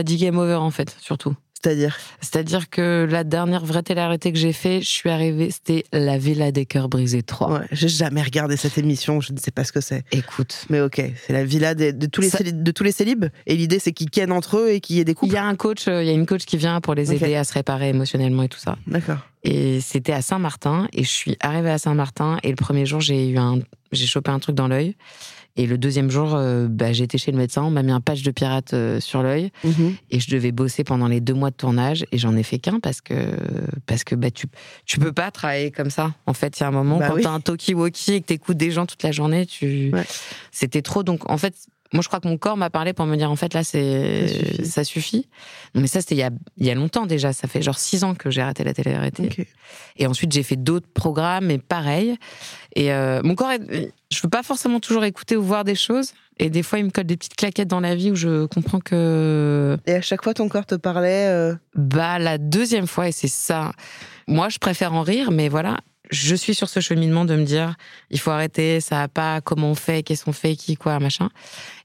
S2: m'a dit game over, en fait, surtout.
S1: C'est-à-dire?
S2: C'est-à-dire que la dernière vraie télé-réalité que j'ai fait, je suis arrivée, c'était La Villa des Cœurs Brisés 3.
S1: Ouais, j'ai jamais regardé cette émission, je ne sais pas ce que c'est.
S2: Écoute.
S1: Mais ok, c'est la villa des- de, tous les
S2: Ça-
S1: de tous les célibes. Et l'idée, c'est qu'ils kennent entre eux et qu'il y ait des
S2: Il
S1: couples.
S2: y a un coach, euh, il y a une coach qui vient pour les aider à se réparer émotionnellement et tout ça.
S1: D'accord.
S2: Et c'était à Saint-Martin, et je suis arrivée à Saint-Martin, et le premier jour, j'ai eu un, j'ai chopé un truc dans l'œil. Et le deuxième jour, euh, bah, été chez le médecin, on m'a mis un patch de pirate euh, sur l'œil,
S1: Mhm.
S2: et je devais bosser pendant les deux mois de tournage, et j'en ai fait qu'un parce que, parce que bah, tu, tu peux pas travailler comme ça. En fait, il y a un moment,
S1: Bah
S2: quand
S1: oui.
S2: t'as un talkie-walkie et que t'écoutes des gens toute la journée, tu,
S1: Ouais.
S2: c'était trop. Donc, en fait, Moi, je crois que mon corps m'a parlé pour me dire, en fait, là, c'est
S1: Ça suffit.
S2: ça suffit. Mais ça, c'était il y a, il y a longtemps déjà. Ça fait genre six ans que j'ai arrêté la télé-réalité. Et ensuite, j'ai fait d'autres programmes, et pareil. Et euh, mon corps, est- je veux pas forcément toujours écouter ou voir des choses. Et des fois, il me colle des petites claquettes dans la vie où je comprends que
S1: Et à chaque fois, ton corps te parlait. euh,
S2: bah, la deuxième fois, et c'est ça. Moi, je préfère en rire, mais voilà, je suis sur ce cheminement de me dire, il faut arrêter, ça va pas, comment on fait, qu'est-ce qu'on fait, qui, quoi, machin.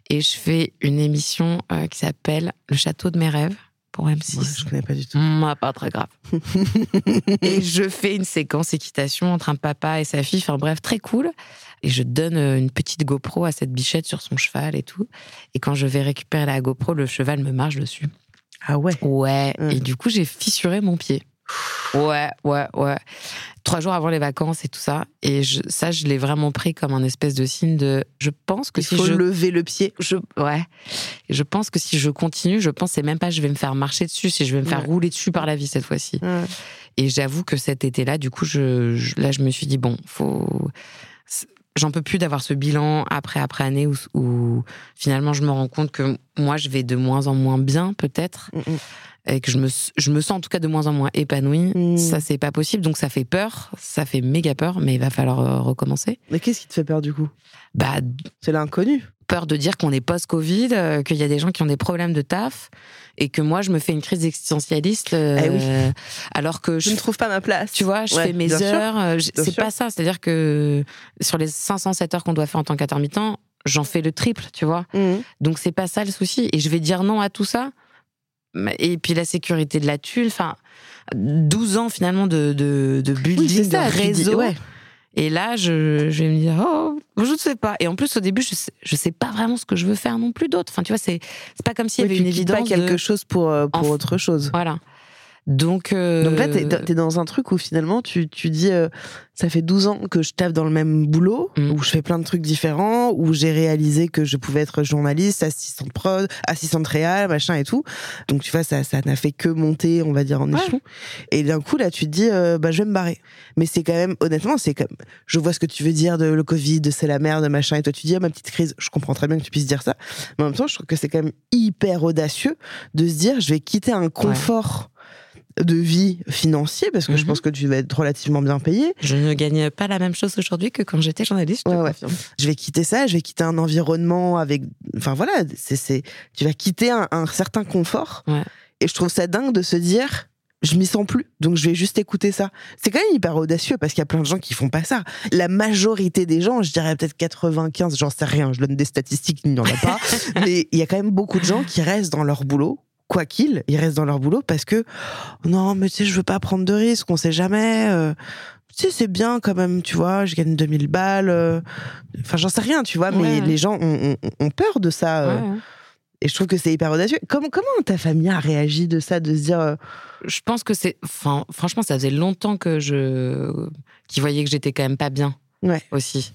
S2: Et je fais une émission euh, qui s'appelle Le Château de mes rêves pour M6.
S1: ouais, je connais pas du tout.
S2: Moi, pas très grave. et je fais une séquence équitation entre un papa et sa fille, enfin bref, très cool. Et je donne euh, une petite GoPro à cette bichette sur son cheval et tout. Et quand je vais récupérer la GoPro, le cheval me marche dessus.
S1: Ah ouais.
S2: Ouais.
S1: Mm.
S2: Et du coup, j'ai fissuré mon pied. Ouais, ouais, ouais. Trois jours avant les vacances et tout ça. Et je- ça, je l'ai vraiment pris comme un espèce de signe de. Je pense que
S1: Il
S2: si
S1: faut
S2: je.
S1: lever le pied.
S2: je ouais. Je pense que si je continue, je pense c'est même pas je vais me faire marcher dessus, c'est je vais me faire
S1: Ouais.
S2: rouler dessus par la vie cette fois-ci.
S1: Ouais.
S2: Et j'avoue que cet été-là, du coup, je, je- là, je me suis dit bon, faut. J'en peux plus d'avoir ce bilan après après année où, où finalement je me rends compte que moi je vais de moins en moins bien peut-être
S1: Mm, mm.
S2: et que je me je me sens en tout cas de moins en moins épanouie.
S1: Mm.
S2: Ça c'est pas possible donc ça fait peur, ça fait méga peur, mais il va falloir euh, recommencer.
S1: Mais qu'est-ce qui te fait peur du coup?
S2: Bah
S1: C'est l'inconnu.
S2: peur de dire qu'on est post-Covid, euh, qu'il y a des gens qui ont des problèmes de taf et que moi je me fais une crise existentialiste euh,
S1: Eh oui.
S2: alors que
S1: Je
S2: je
S1: ne trouve pas ma place.
S2: tu vois, je
S1: Ouais,
S2: fais mes heures. euh, C'est pas ça. C'est-à-dire que sur les 507 heures qu'on doit faire en tant qu'intermittent, j'en fais le triple, tu vois.
S1: Mhm.
S2: Donc c'est pas ça le souci. Et je vais dire non à tout ça. Et puis la sécurité de la tuile, enfin, 12 ans finalement de, de, de building,
S1: Oui, c'est ça.
S2: de réseau.
S1: ouais.
S2: Et là, je, je vais me dire, oh, je ne sais pas. Et en plus, au début, je sais, je sais pas vraiment ce que je veux faire non plus d'autre. Enfin, tu vois, c'est pas comme s'il y
S1: Oui,
S2: avait une
S1: quittes pas
S2: évidence.
S1: quelque
S2: de-
S1: chose pour, euh, pour autre chose.
S2: Voilà. Donc, euh,
S1: Donc là, t'es es dans un truc où finalement, tu, tu dis, euh, ça fait 12 ans que je tape dans le même boulot,
S2: Mm.
S1: où je fais plein de trucs différents, où j'ai réalisé que je pouvais être journaliste, assistante prod, assistante réal, machin et tout. Donc tu vois, ça ça n'a fait que monter, on va dire, en
S2: Ouais.
S1: échelon. Et d'un coup, là, tu te dis, euh, bah, je vais me barrer. Mais c'est quand même, honnêtement, c'est comme, je vois ce que tu veux dire de le Covid, de c'est la merde, machin, et toi tu dis, ah, ma petite crise, je comprends très bien que tu puisses dire ça. Mais en même temps, je trouve que c'est quand même hyper audacieux de se dire, je vais quitter un confort de vie financier, parce que je
S2: Mhm.
S1: pense que tu vas être relativement bien payé.
S2: je ne gagne pas la même chose aujourd'hui que quand j'étais journaliste. je te
S1: Ouais, ouais.
S2: confirme.
S1: Je vais quitter ça, je vais quitter un environnement avec, enfin voilà, c'est, c'est, tu vas quitter un, un certain confort.
S2: Ouais.
S1: Et je trouve ça dingue de se dire, je m'y sens plus, donc je vais juste écouter ça. C'est quand même hyper audacieux parce qu'il y a plein de gens qui font pas ça. La majorité des gens, je dirais peut-être 95, j'en sais rien, je donne des statistiques, il n'y en a pas, mais il y a quand même beaucoup de gens qui restent dans leur boulot. Quoi qu'il, ils restent dans leur boulot parce que non, mais tu sais, je veux pas prendre de risques, on sait jamais. euh, tu sais, c'est bien quand même, tu vois, je gagne 2000 balles. euh, Enfin, j'en sais rien, tu vois, mais les gens ont, ont- ont peur de ça. euh,
S2: Ouais, ouais.
S1: Et je trouve que c'est hyper audacieux. Comment, comment ta famille a réagi de ça, de se dire.
S2: Je pense que c'est. Enfin, franchement, ça faisait longtemps que je. qu'ils voyaient que j'étais quand même pas bien
S1: Ouais.
S2: aussi.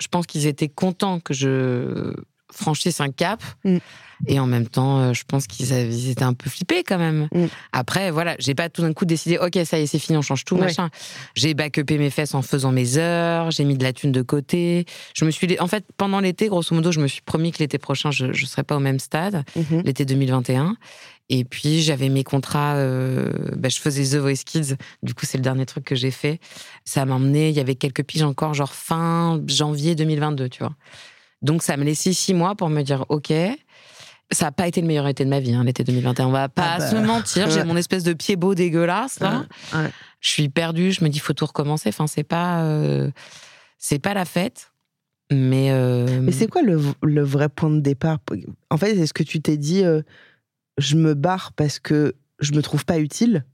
S2: Je pense qu'ils étaient contents que je franchisse un cap.
S1: Mm.
S2: Et en même temps, euh, je pense qu'ils étaient un peu flippés quand même.
S1: Mm.
S2: Après, voilà, j'ai pas tout d'un coup décidé, ok, ça y est, c'est fini, on change tout,
S1: Ouais.
S2: machin. J'ai backupé mes fesses en faisant mes heures, j'ai mis de la thune de côté. Je me suis, en fait, pendant l'été, grosso modo, je me suis promis que l'été prochain, je, je serais pas au même stade,
S1: mhm.
S2: l'été 2021. Et puis, j'avais mes contrats, euh, bah, je faisais The Voice Kids. Du coup, c'est le dernier truc que j'ai fait. Ça m'a emmené, il y avait quelques piges encore, genre fin janvier 2022, tu vois. Donc, ça me laissait six mois pour me dire, OK, ça n'a pas été le meilleur été de ma vie, hein, l'été 2021. On va pas
S1: Ah bah,
S2: se mentir. J'ai
S1: ouais.
S2: mon espèce de pied beau dégueulasse, là.
S1: Ouais, ouais.
S2: Je suis perdue, je me dis, faut tout recommencer. Enfin, c'est pas, euh, c'est pas la fête. Mais, euh,
S1: Mais c'est quoi le, le vrai point de départ? En fait, est-ce que tu t'es dit, euh, je me barre parce que je me trouve pas utile?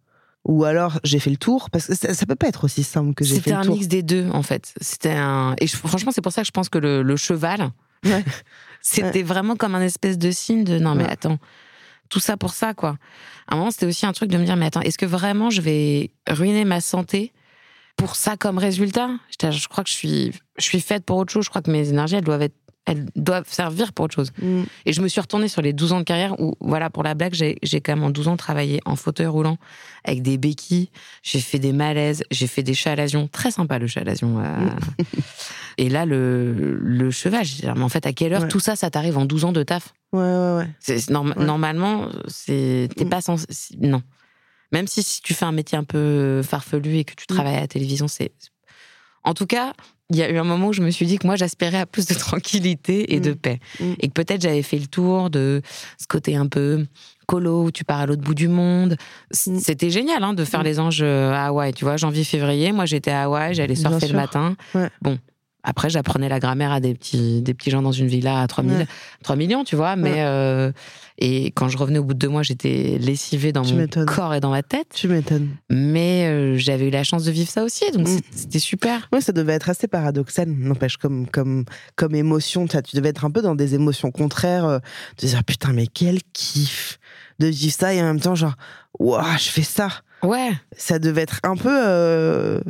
S1: Ou alors j'ai fait le tour? Parce que ça, ça peut pas être aussi simple que j'ai fait
S2: C'était
S1: le
S2: un
S1: tour.
S2: mix des deux, en fait. C'était un. Et je- franchement, c'est pour ça que je pense que le, le cheval,
S1: Ouais.
S2: c'était vraiment comme un espèce de signe de non, mais
S1: Ouais.
S2: attends, tout ça pour ça, quoi. À un moment, c'était aussi un truc de me dire, mais attends, est-ce que vraiment je vais ruiner ma santé pour ça comme résultat? Je crois que je suis, je suis faite pour autre chose. Je crois que mes énergies, elles doivent être. Elles doivent servir pour autre chose.
S1: Mm.
S2: Et je me suis retournée sur les 12 ans de carrière où, voilà, pour la blague, j'ai quand même en 12 ans travaillé en fauteuil roulant avec des béquilles. J'ai fait des malaises, j'ai fait des chalazions. Très sympa le chalazion. euh. et là, le, le cheval, dis, mais en fait, à quelle heure
S1: Ouais.
S2: tout ça, ça t'arrive en 12 ans de taf?
S1: Ouais, ouais, ouais.
S2: C'est- norm-
S1: Ouais.
S2: Normalement, c'est t'es
S1: Mm.
S2: pas si- Non. Même si, si tu fais un métier un peu farfelu et que tu
S1: Mm.
S2: travailles à la télévision, c'est. En tout cas, il y a eu un moment où je me suis dit que moi, j'aspirais à plus de tranquillité et de
S1: Mm.
S2: paix.
S1: Mm.
S2: Et que peut-être j'avais fait le tour de ce côté un peu colo où tu pars à l'autre bout du monde.
S1: Mm.
S2: C'était génial hein, de faire les anges euh, à Hawaï. Tu vois, janvier-février, moi j'étais à Hawaï, j'allais surfer le matin.
S1: Ouais.
S2: Bon. Après, j'apprenais la grammaire à des petits, des petits gens dans une villa à 3000,
S1: Ouais.
S2: 3 millions, tu vois. Mais
S1: Ouais.
S2: euh, et quand je revenais au bout de deux mois, j'étais lessivée dans
S1: Tu
S2: mon corps et dans ma tête.
S1: Tu m'étonnes.
S2: Mais euh, j'avais eu la chance de vivre ça aussi, donc
S1: Mm.
S2: c'était super.
S1: Ouais, ça devait être assez paradoxal, n'empêche, comme, comme, comme émotion. Tu, devais être un peu dans des émotions contraires, euh, de dire putain, mais quel kiff de vivre ça et en même temps, genre, waouh, je fais ça.
S2: Ouais.
S1: Ça devait être un peu.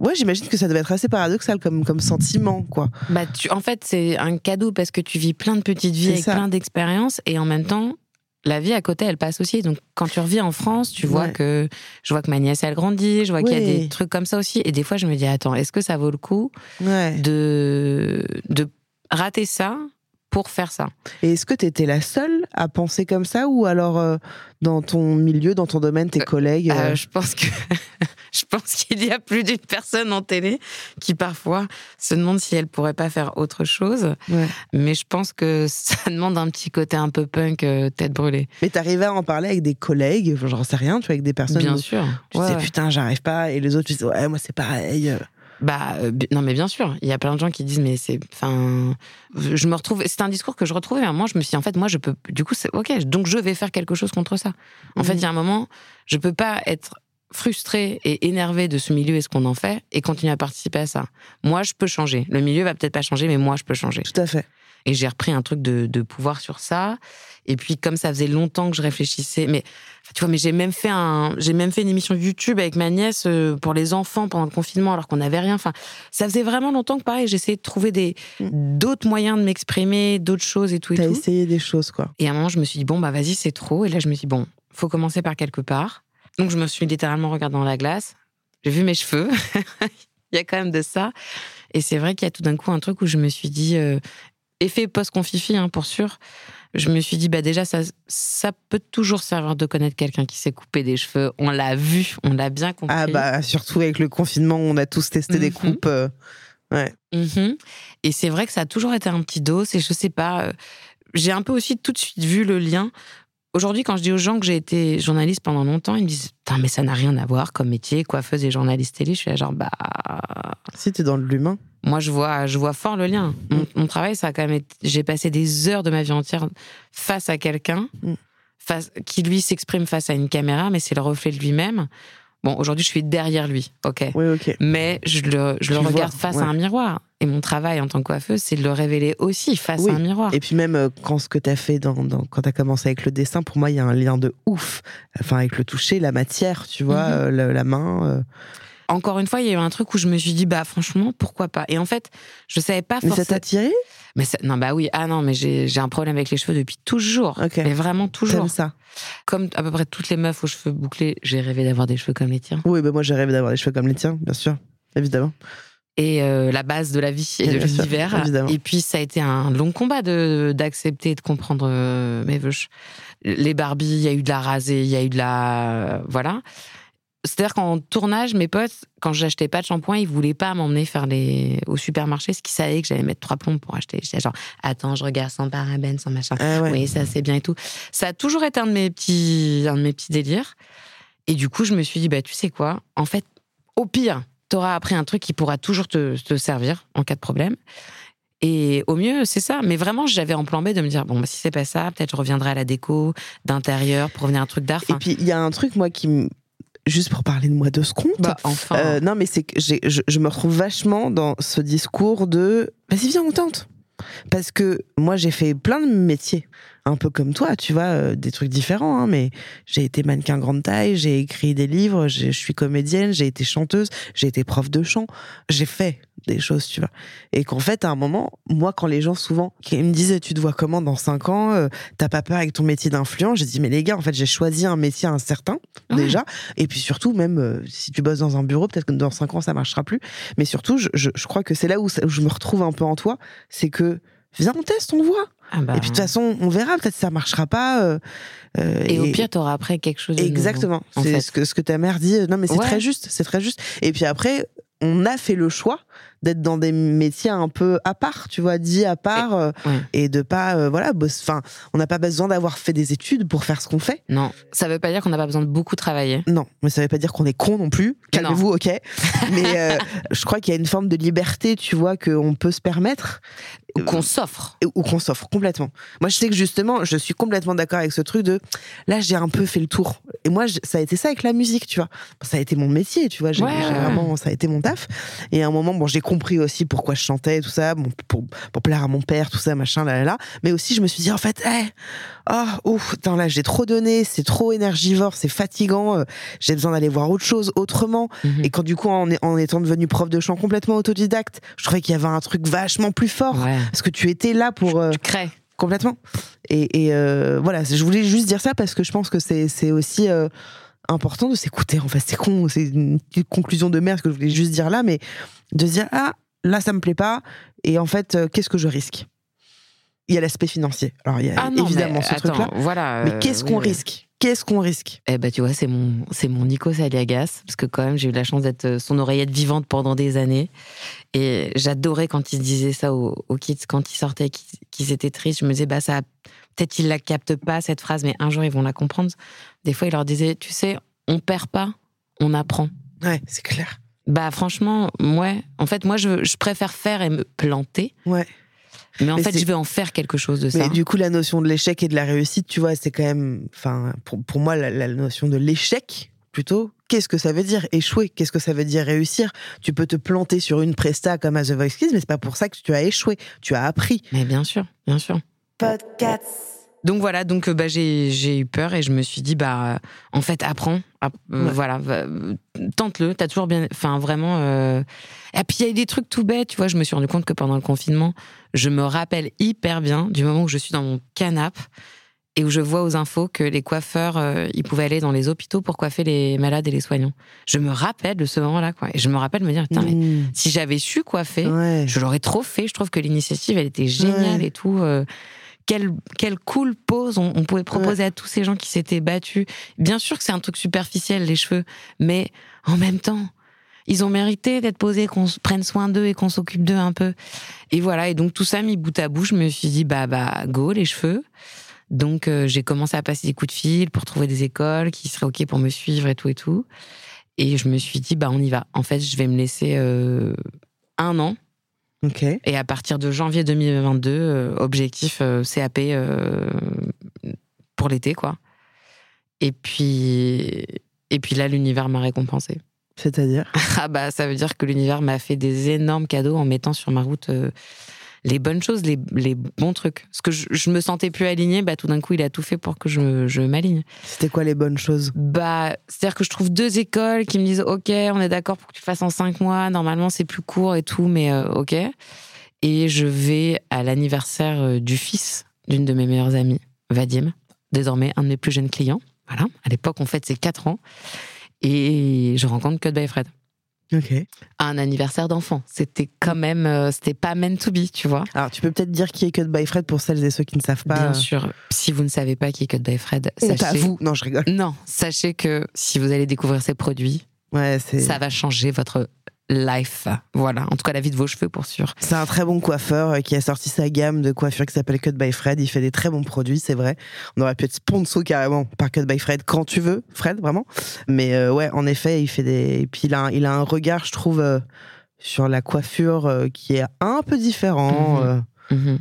S1: Ouais, j'imagine que ça devait être assez paradoxal comme, comme sentiment, quoi.
S2: Bah, tu, en fait, c'est un cadeau parce que tu vis plein de petites vies avec
S1: ça.
S2: plein d'expériences et en même temps, la vie à côté, elle passe aussi. Donc, quand tu revis en France, tu vois
S1: Ouais.
S2: que je vois que ma nièce elle grandit, je vois qu'il y a des trucs comme ça aussi. Et des fois, je me dis attends, est-ce que ça vaut le coup
S1: Ouais.
S2: de de rater ça pour faire ça
S1: Et est-ce que tu étais la seule à penser comme ça ou alors euh, dans ton milieu, dans ton domaine, tes collègues
S2: Euh,
S1: euh,
S2: Je pense que je pense qu'il y a plus d'une personne en télé qui parfois se demande si elle pourrait pas faire autre chose.
S1: ouais.
S2: Mais je pense que ça demande un petit côté un peu punk, euh, tête brûlée.
S1: Mais t'arrivais à en parler avec des collègues, j'en sais rien, tu vois, avec des personnes
S2: Bien
S1: où
S2: sûr.
S1: tu
S2: Ouais,
S1: disais
S2: ouais.
S1: putain, j'arrive pas, et les autres, tu disais ouais, moi c'est pareil.
S2: Bah euh, non mais bien sûr, il y a plein de gens qui disent mais c'est enfin je me retrouve c'est un discours que je retrouvais mais moi je me suis dit, en fait moi je peux du coup c'est OK donc je vais faire quelque chose contre ça. En fait, il y a un moment je peux pas être frustrée et énervée de ce milieu et ce qu'on en fait et continuer à participer à ça. Moi je peux changer. Le milieu va peut-être pas changer mais moi je peux changer.
S1: Tout à fait.
S2: Et j'ai repris un truc de, de pouvoir sur ça. Et puis, comme ça faisait longtemps que je réfléchissais, mais tu vois, mais j'ai même fait un, j'ai même fait une émission YouTube avec ma nièce euh, pour les enfants pendant le confinement, alors qu'on n'avait rien. Enfin, ça faisait vraiment longtemps que pareil, j'essayais de trouver des d'autres moyens de m'exprimer, d'autres choses et tout
S1: T'as essayé des choses, quoi.
S2: Et à un moment, je me suis dit bon bah vas-y, c'est trop. Et là, je me suis dit bon, faut commencer par quelque part. Donc, je me suis littéralement regardée dans la glace. J'ai vu mes cheveux. Il y a quand même de ça. Et c'est vrai qu'il y a tout d'un coup un truc où je me suis dit, euh, effet post-confifi, hein, pour sûr, je me suis dit, bah déjà, ça, ça peut toujours servir de connaître quelqu'un qui s'est coupé des cheveux. On l'a vu, on l'a bien compris.
S1: Ah bah, surtout avec le confinement, on a tous testé des
S2: Mhm.
S1: coupes. euh, Ouais.
S2: Mhm. Et c'est vrai que ça a toujours été un petit dos. Et je sais pas, euh, j'ai un peu aussi tout de suite vu le lien. Aujourd'hui, quand je dis aux gens que j'ai été journaliste pendant longtemps, ils me disent Putain, mais ça n'a rien à voir comme métier, coiffeuse et journaliste télé. Je suis là, genre, bah.
S1: Si t'es dans l'humain.
S2: Moi, je vois, je vois fort le lien. Mon, mon travail, ça a quand même été. J'ai passé des heures de ma vie entière face à quelqu'un
S1: Mm.
S2: face, qui, lui, s'exprime face à une caméra, mais c'est le reflet de lui-même. Bon, aujourd'hui, je suis derrière lui, ok
S1: Oui, ok.
S2: mais je le, je
S1: Tu le
S2: regarde
S1: vois,
S2: face
S1: ouais.
S2: à un miroir. Et mon travail en tant que coiffeuse, c'est de le révéler aussi face
S1: Oui.
S2: à un miroir.
S1: Et puis même euh, quand ce que t'as fait dans, dans- quand t'as commencé avec le dessin, pour moi, il y a un lien de ouf. Enfin, avec le toucher, la matière, tu vois,
S2: Mhm.
S1: euh, la, la main. euh.
S2: Encore une fois, il y a eu un truc où je me suis dit, bah franchement, pourquoi pas? Et en fait, je savais pas
S1: Mais ça
S2: forcément.
S1: t'a tiré
S2: Mais ça- non, bah oui, ah non, mais j'ai un problème avec les cheveux depuis toujours.
S1: Ok.
S2: Mais vraiment toujours.
S1: T'aimes ça?
S2: Comme à peu près toutes les meufs aux cheveux bouclés, j'ai rêvé d'avoir des cheveux comme les tiens.
S1: Oui, bah moi j'ai rêvé d'avoir des cheveux comme les tiens, bien sûr. Évidemment.
S2: Et euh, la base de la vie et de
S1: Bien sûr,
S2: l'univers. Et puis, ça a été un long combat de d'accepter et de comprendre euh, mes vœux. Les Barbies, il y a eu de la rasée, il y a eu de la. Voilà. C'est-à-dire qu'en tournage, mes potes, quand j'achetais pas de shampoing, ils voulaient pas m'emmener faire les au supermarché, ce qu'ils savaient que j'allais mettre trois plombs pour acheter. J'étais genre, attends, je regarde sans parabènes, sans machin.
S1: Ah ouais.
S2: Oui, ça c'est bien et tout. Ça a toujours été un de mes petits, un de mes petits délires. Et du coup, je me suis dit, bah tu sais quoi, en fait, au pire, t'auras appris un truc qui pourra toujours te, te servir en cas de problème. Et au mieux, c'est ça. Mais vraiment, j'avais en plan B de me dire, bon, bah, si c'est pas ça, peut-être je reviendrai à la déco d'intérieur pour revenir un truc d'art.
S1: Et puis il y a un truc, moi, qui me. Juste pour parler de moi de ce compte.
S2: bah, enfin.
S1: Euh, non, mais c'est que j'ai- je, je me retrouve vachement dans ce discours de vas-y, viens, on tente. Parce que moi, j'ai fait plein de métiers, un peu comme toi, tu vois, euh, des trucs différents, hein, mais j'ai été mannequin grande taille, j'ai écrit des livres, je suis comédienne, j'ai été chanteuse, j'ai été prof de chant. J'ai fait des choses, tu vois. Et qu'en fait, à un moment, moi, quand les gens souvent qui me disaient, tu te vois comment dans 5 ans, euh, t'as pas peur avec ton métier d'influence, j'ai dit, mais les gars, en fait, j'ai choisi un métier incertain, déjà. Et puis surtout, même euh, si tu bosses dans un bureau, peut-être que dans 5 ans, ça marchera plus. Mais surtout, je, je, je crois que c'est là où, ça- où je me retrouve un peu en toi, c'est que viens, on teste, on voit.
S2: Ah bah,
S1: Et puis de toute façon, on verra, peut-être que ça marchera pas. euh, euh,
S2: et, au pire, t'auras après quelque chose de
S1: Exactement.
S2: en
S1: C'est ce que, ce que ta mère dit. Non, mais c'est
S2: Ouais.
S1: très juste. C'est très juste. Et puis après, on a fait le choix d'être dans des métiers un peu à part, tu vois, dit à part, euh, et de pas, euh, voilà, enfin, on n'a pas besoin d'avoir fait des études pour faire ce qu'on fait.
S2: Non, ça veut pas dire qu'on n'a pas besoin de beaucoup travailler.
S1: Non, mais ça veut pas dire qu'on est con non plus. Calmez-vous, ok. Mais euh, je crois qu'il y a une forme de liberté, tu vois, qu'on peut se permettre
S2: Ou qu'on s'offre.
S1: ou qu'on s'offre complètement. Moi, je sais que justement, je suis complètement d'accord avec ce truc de là, j'ai un peu fait le tour. Et moi, ça a été ça avec la musique, tu vois. Ça a été mon métier, tu vois. J'ai
S2: ouais.
S1: vraiment, ça a été mon taf. Et à un moment, bon, j'ai compris aussi pourquoi je chantais, tout ça, bon, pour, pour plaire à mon père, tout ça, machin, là, là, là. Mais aussi, je me suis dit, en fait, eh, oh, ouf, attends, là, j'ai trop donné, c'est trop énergivore, c'est fatigant, euh, j'ai besoin d'aller voir autre chose, autrement.
S2: Mhm.
S1: Et quand du coup, en, en étant devenu prof de chant complètement autodidacte, je trouvais qu'il y avait un truc vachement plus fort.
S2: Ouais.
S1: Parce que tu étais là pour. euh,
S2: Tu crées.
S1: Complètement. Et, et, euh, voilà, je voulais juste dire ça parce que je pense que c'est aussi euh, important de s'écouter. En fait, c'est con, c'est une conclusion de merde que je voulais juste dire là, mais de se dire ah là ça me plaît pas et en fait euh, qu'est-ce que je risque? Il y a l'aspect financier. Alors il y a
S2: Ah non,
S1: évidemment
S2: mais
S1: ce truc-là.
S2: voilà.
S1: Mais
S2: euh,
S1: qu'est-ce qu'on
S2: oui.
S1: risque? Qu'est-ce qu'on risque?
S2: Eh ben, tu vois, c'est mon, c'est mon Nico Saliagas, parce que quand même, j'ai eu la chance d'être euh, son oreillette vivante pendant des années. Et j'adorais quand il disait ça aux, aux kids, quand ils sortaient, qu'ils, qu'ils étaient tristes. Je me disais, bah, ça, peut-être ils la captent pas, cette phrase, mais un jour, ils vont la comprendre. Des fois, il leur disait, tu sais, on perd pas, on apprend.
S1: Ouais, c'est clair.
S2: Bah, franchement, ouais. En fait, moi, je, je préfère faire et me planter.
S1: Ouais.
S2: Mais en
S1: Mais
S2: fait, je vais en faire quelque chose de
S1: Mais
S2: ça.
S1: du coup, la notion de l'échec et de la réussite, tu vois, c'est quand même, enfin, pour, pour moi, la, la notion de l'échec, plutôt, qu'est-ce que ça veut dire? Échouer Qu'est-ce que ça veut dire? Réussir Tu peux te planter sur une presta comme à The Voice Kids, mais c'est pas pour ça que tu as échoué. Tu as appris.
S2: Mais bien sûr, bien sûr.
S1: Podcast.
S2: Donc voilà, donc euh, bah, j'ai eu peur et je me suis dit bah euh, en fait apprends, app- euh,
S1: Ouais.
S2: voilà, tente-le, t'as toujours bien, enfin vraiment. euh, Et puis il y a eu des trucs tout bêtes, tu vois, je me suis rendu compte que pendant le confinement, je me rappelle hyper bien du moment où je suis dans mon canapé et où je vois aux infos que les coiffeurs euh, ils pouvaient aller dans les hôpitaux pour coiffer les malades et les soignants. Je me rappelle de ce moment-là quoi, et je me rappelle me dire putain mais
S1: Mmh.
S2: si j'avais su coiffer,
S1: Ouais.
S2: je l'aurais trop fait. Je trouve que l'initiative, elle était géniale
S1: Ouais.
S2: et tout. euh, quelle, quelle cool pause on, on pouvait proposer à tous ces gens qui s'étaient battus. Bien sûr que c'est un truc superficiel, les cheveux, mais en même temps, ils ont mérité d'être posés, qu'on prenne soin d'eux et qu'on s'occupe d'eux un peu. Et voilà, et donc tout ça mis bout à bout, je me suis dit, bah, bah, go, les cheveux. Donc euh, j'ai commencé à passer des coups de fil pour trouver des écoles qui seraient OK pour me suivre et tout et tout. Et je me suis dit, bah, on y va. En fait, je vais me laisser euh, un an. Et à partir de janvier 2022, euh, objectif euh, CAP euh, pour l'été, quoi. Et puis, et puis là, l'univers m'a récompensé.
S1: C'est-à-dire?
S2: Ah bah, ça veut dire que l'univers m'a fait des énormes cadeaux en mettant sur ma route les bonnes choses, les, les bons trucs. Parce que je, je me sentais plus alignée, bah tout d'un coup, il a tout fait pour que je, je m'aligne.
S1: C'était quoi les bonnes choses
S2: Bah, c'est-à-dire que je trouve deux écoles qui me disent OK, on est d'accord pour que tu fasses en cinq mois. Normalement, c'est plus court et tout, mais euh, OK. Et je vais à l'anniversaire euh, du fils d'une de mes meilleures amies, Vadim, désormais un de mes plus jeunes clients. Voilà. À l'époque, on fête ses quatre ans. Et je rencontre Cut by Fred. À un anniversaire d'enfant. C'était quand même, euh, c'était pas meant to be, tu vois.
S1: Alors, tu peux peut-être dire qui est Cut by Fred pour celles et ceux qui ne savent pas.
S2: Bien sûr. Si vous ne savez pas qui est Cut by Fred,
S1: On
S2: sachez.
S1: t'avoue. Non, je rigole.
S2: Non, sachez que si vous allez découvrir ces produits,
S1: Ouais,
S2: ça va changer votre life. Voilà, en tout cas la vie de vos cheveux pour sûr.
S1: C'est un très bon coiffeur euh, qui a sorti sa gamme de coiffure qui s'appelle Cut by Fred. Il fait des très bons produits, c'est vrai. On aurait pu être sponsor carrément par Cut by Fred quand tu veux, Fred, vraiment. Mais euh, ouais, en effet, il fait des. Et puis il a, un- il a un regard, je trouve, euh, sur la coiffure euh, qui est un peu différent
S2: Mhm. Mhm.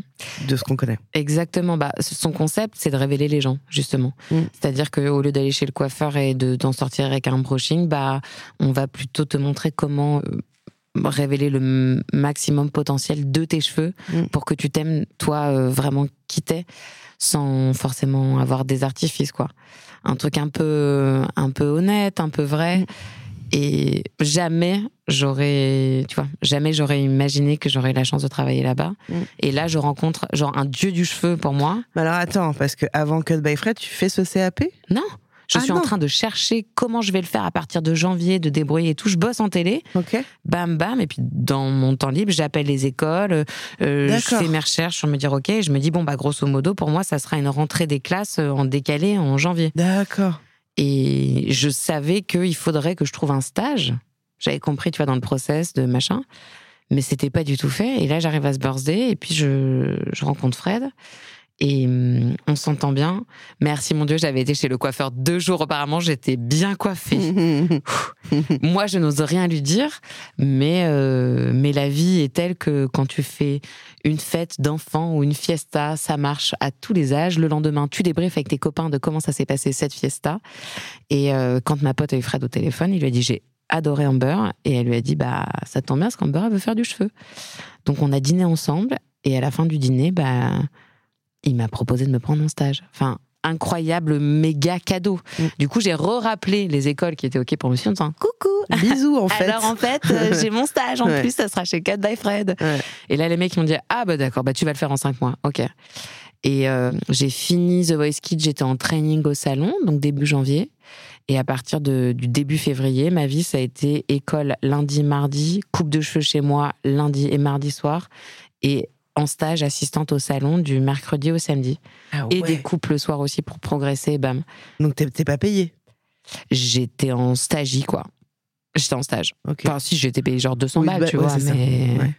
S1: de ce qu'on connaît.
S2: Exactement. Bah, son concept, c'est de révéler les gens, justement.
S1: Mm.
S2: C'est-à-dire qu'au lieu d'aller chez le coiffeur et de d'en sortir avec un brushing, bah, on va plutôt te montrer comment euh, révéler le maximum potentiel de tes cheveux
S1: Mm.
S2: pour que tu t'aimes, toi, euh, vraiment qui t'es, sans forcément avoir des artifices, quoi. Un truc un peu, un peu honnête, un peu vrai. Et jamais j'aurais, tu vois, jamais j'aurais imaginé que j'aurais la chance de travailler là-bas.
S1: Mm.
S2: Et là, je rencontre genre un dieu du cheveu pour moi.
S1: Mais alors attends, parce que avant Cut by Fred, tu fais ce CAP
S2: Non. Je
S1: Ah
S2: suis en train de chercher comment je vais le faire à partir de janvier, de débrouiller et tout. Je bosse en télé,
S1: Ok.
S2: bam bam, et puis dans mon temps libre, j'appelle les écoles, euh, je
S1: D'accord.
S2: fais mes recherches sur me dire ok, et je me dis bon bah grosso modo pour moi ça sera une rentrée des classes euh, en décalé en janvier.
S1: D'accord.
S2: Et je savais qu'il faudrait que je trouve un stage. J'avais compris, tu vois, dans le process de machin. Mais c'était pas du tout fait. Et là, j'arrive à ce birthday et puis je, je rencontre Fred. Et hum, on s'entend bien. Merci mon Dieu, j'avais été chez le coiffeur deux jours auparavant, j'étais bien coiffée. Moi, je n'ose rien lui dire, mais, euh, mais la vie est telle que quand tu fais une fête d'enfants ou une fiesta, ça marche à tous les âges. Le lendemain, tu débriefes avec tes copains de comment ça s'est passé cette fiesta. Et euh, quand ma pote a eu Fred au téléphone, il lui a dit J'ai adoré Amber. Et elle lui a dit Bah, ça tombe bien, parce qu'Amber, elle veut faire du cheveu. Donc, on a dîné ensemble. Et à la fin du dîner, bah, il m'a proposé de me prendre en stage. Enfin, incroyable méga cadeau.
S1: Mm.
S2: Du coup, j'ai re-rappelé les écoles qui étaient OK pour me suivre en disant Coucou
S1: Bisous en fait.
S2: alors en fait, euh, j'ai mon stage en
S1: Ouais.
S2: plus, ça sera chez Cut by Fred.
S1: Ouais.
S2: Et là, les mecs ils m'ont dit ah bah d'accord, bah tu vas le faire en cinq mois, ok. Et euh, j'ai fini The Voice Kids, j'étais en training au salon, donc début janvier. Et à partir de- du début février, ma vie ça a été école lundi, mardi, coupe de cheveux chez moi lundi et mardi soir, et en stage assistante au salon du mercredi au samedi.
S1: Ah
S2: Et des coupes le soir aussi pour progresser, bam.
S1: Donc t'es pas payé.
S2: J'étais en stagie quoi. J'étais en stage.
S1: Ok.
S2: Enfin, si j'étais payé genre 200
S1: Oui,
S2: balles,
S1: bah,
S2: tu
S1: ouais,
S2: vois, mais,
S1: Ouais.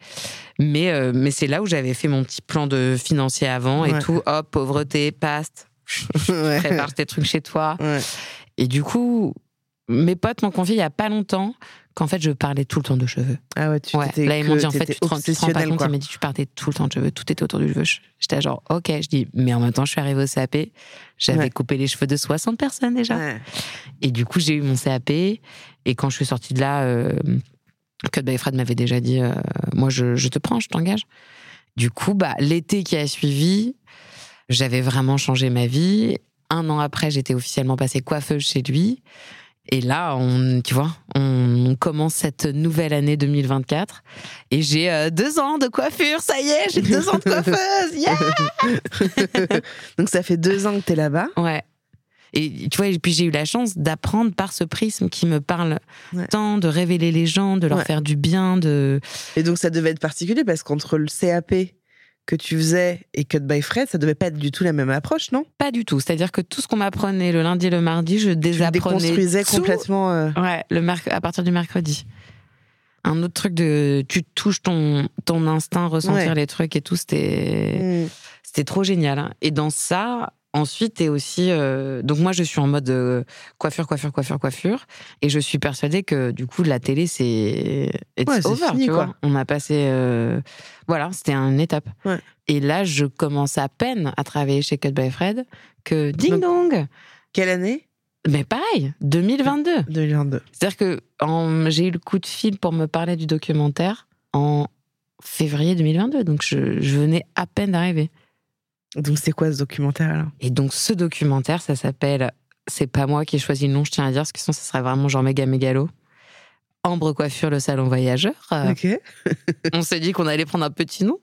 S2: mais, euh, mais c'est là où j'avais fait mon petit plan de financier avant et tout. Hop, pauvreté, paste, prépare tes trucs chez toi. Et du coup, mes potes m'ont confié il y a pas longtemps qu'en fait, je parlais tout le temps de cheveux.
S1: Ah ouais, tu
S2: Ouais. Là, ils m'ont dit en fait, tu te rends, tu te rends pas compte. Ils m'ont dit, tu parlais tout le temps de cheveux, tout était autour du cheveu. J'étais genre, ok, je dis, mais en même temps, je suis arrivée au CAP, j'avais
S1: Ouais.
S2: coupé les cheveux de 60 personnes déjà.
S1: Ouais.
S2: Et du coup, j'ai eu mon CAP. Et quand je suis sortie de là, euh, Cut by Fred m'avait déjà dit euh, Moi, je, je te prends, je t'engage. Du coup, bah, l'été qui a suivi, j'avais vraiment changé ma vie. Un an après, j'étais officiellement passée coiffeuse chez lui. Et là, on, tu vois, on, on commence cette nouvelle année 2024. Et j'ai euh, deux ans de coiffure, ça y est, j'ai deux ans de coiffeuse, yeah
S1: Donc ça fait deux ans que t'es là-bas.
S2: Ouais. Et tu vois, et puis j'ai eu la chance d'apprendre par ce prisme qui me parle
S1: Ouais.
S2: tant, de révéler les gens, de leur
S1: Ouais.
S2: faire du bien, de.
S1: Et donc ça devait être particulier parce qu'entre le CAP que tu faisais et Cut by Fred, ça devait pas être du tout la même approche, non?
S2: Pas du tout. C'est-à-dire que tout ce qu'on m'apprenait le lundi et le mardi, je
S1: Tu
S2: désapprenais.
S1: déconstruisais
S2: tout.
S1: complètement. euh,
S2: Ouais, le à partir du mercredi. Un autre truc de. Tu touches ton, ton instinct, ressentir
S1: Ouais.
S2: les trucs et tout, c'était.
S1: hmm.
S2: C'était trop génial. hein. Et dans ça, ensuite, t'es aussi. euh, Donc, moi, je suis en mode euh, coiffure, coiffure, coiffure, coiffure. Et je suis persuadée que, du coup, la télé, c'est. It's
S1: Ouais,
S2: over,
S1: fini,
S2: tu
S1: quoi.
S2: vois. On a passé. euh, Voilà, c'était une étape.
S1: Ouais.
S2: Et là, je commence à peine à travailler chez Cut by Fred que ding
S1: Donc-
S2: dong
S1: Quelle année?
S2: Mais pareil, 2022.
S1: 2022.
S2: C'est-à-dire que en- j'ai eu le coup de fil pour me parler du documentaire en février 2022. Donc, je, je venais à peine d'arriver.
S1: Donc c'est quoi ce documentaire alors?
S2: Et donc, ce documentaire, ça s'appelle C'est pas moi qui ai choisi le nom, je tiens à dire, parce que sinon, ça serait vraiment genre méga mégalo. Ambre Coiffure, le salon voyageur. Euh,
S1: Ok.
S2: On s'est dit qu'on allait prendre un petit nom.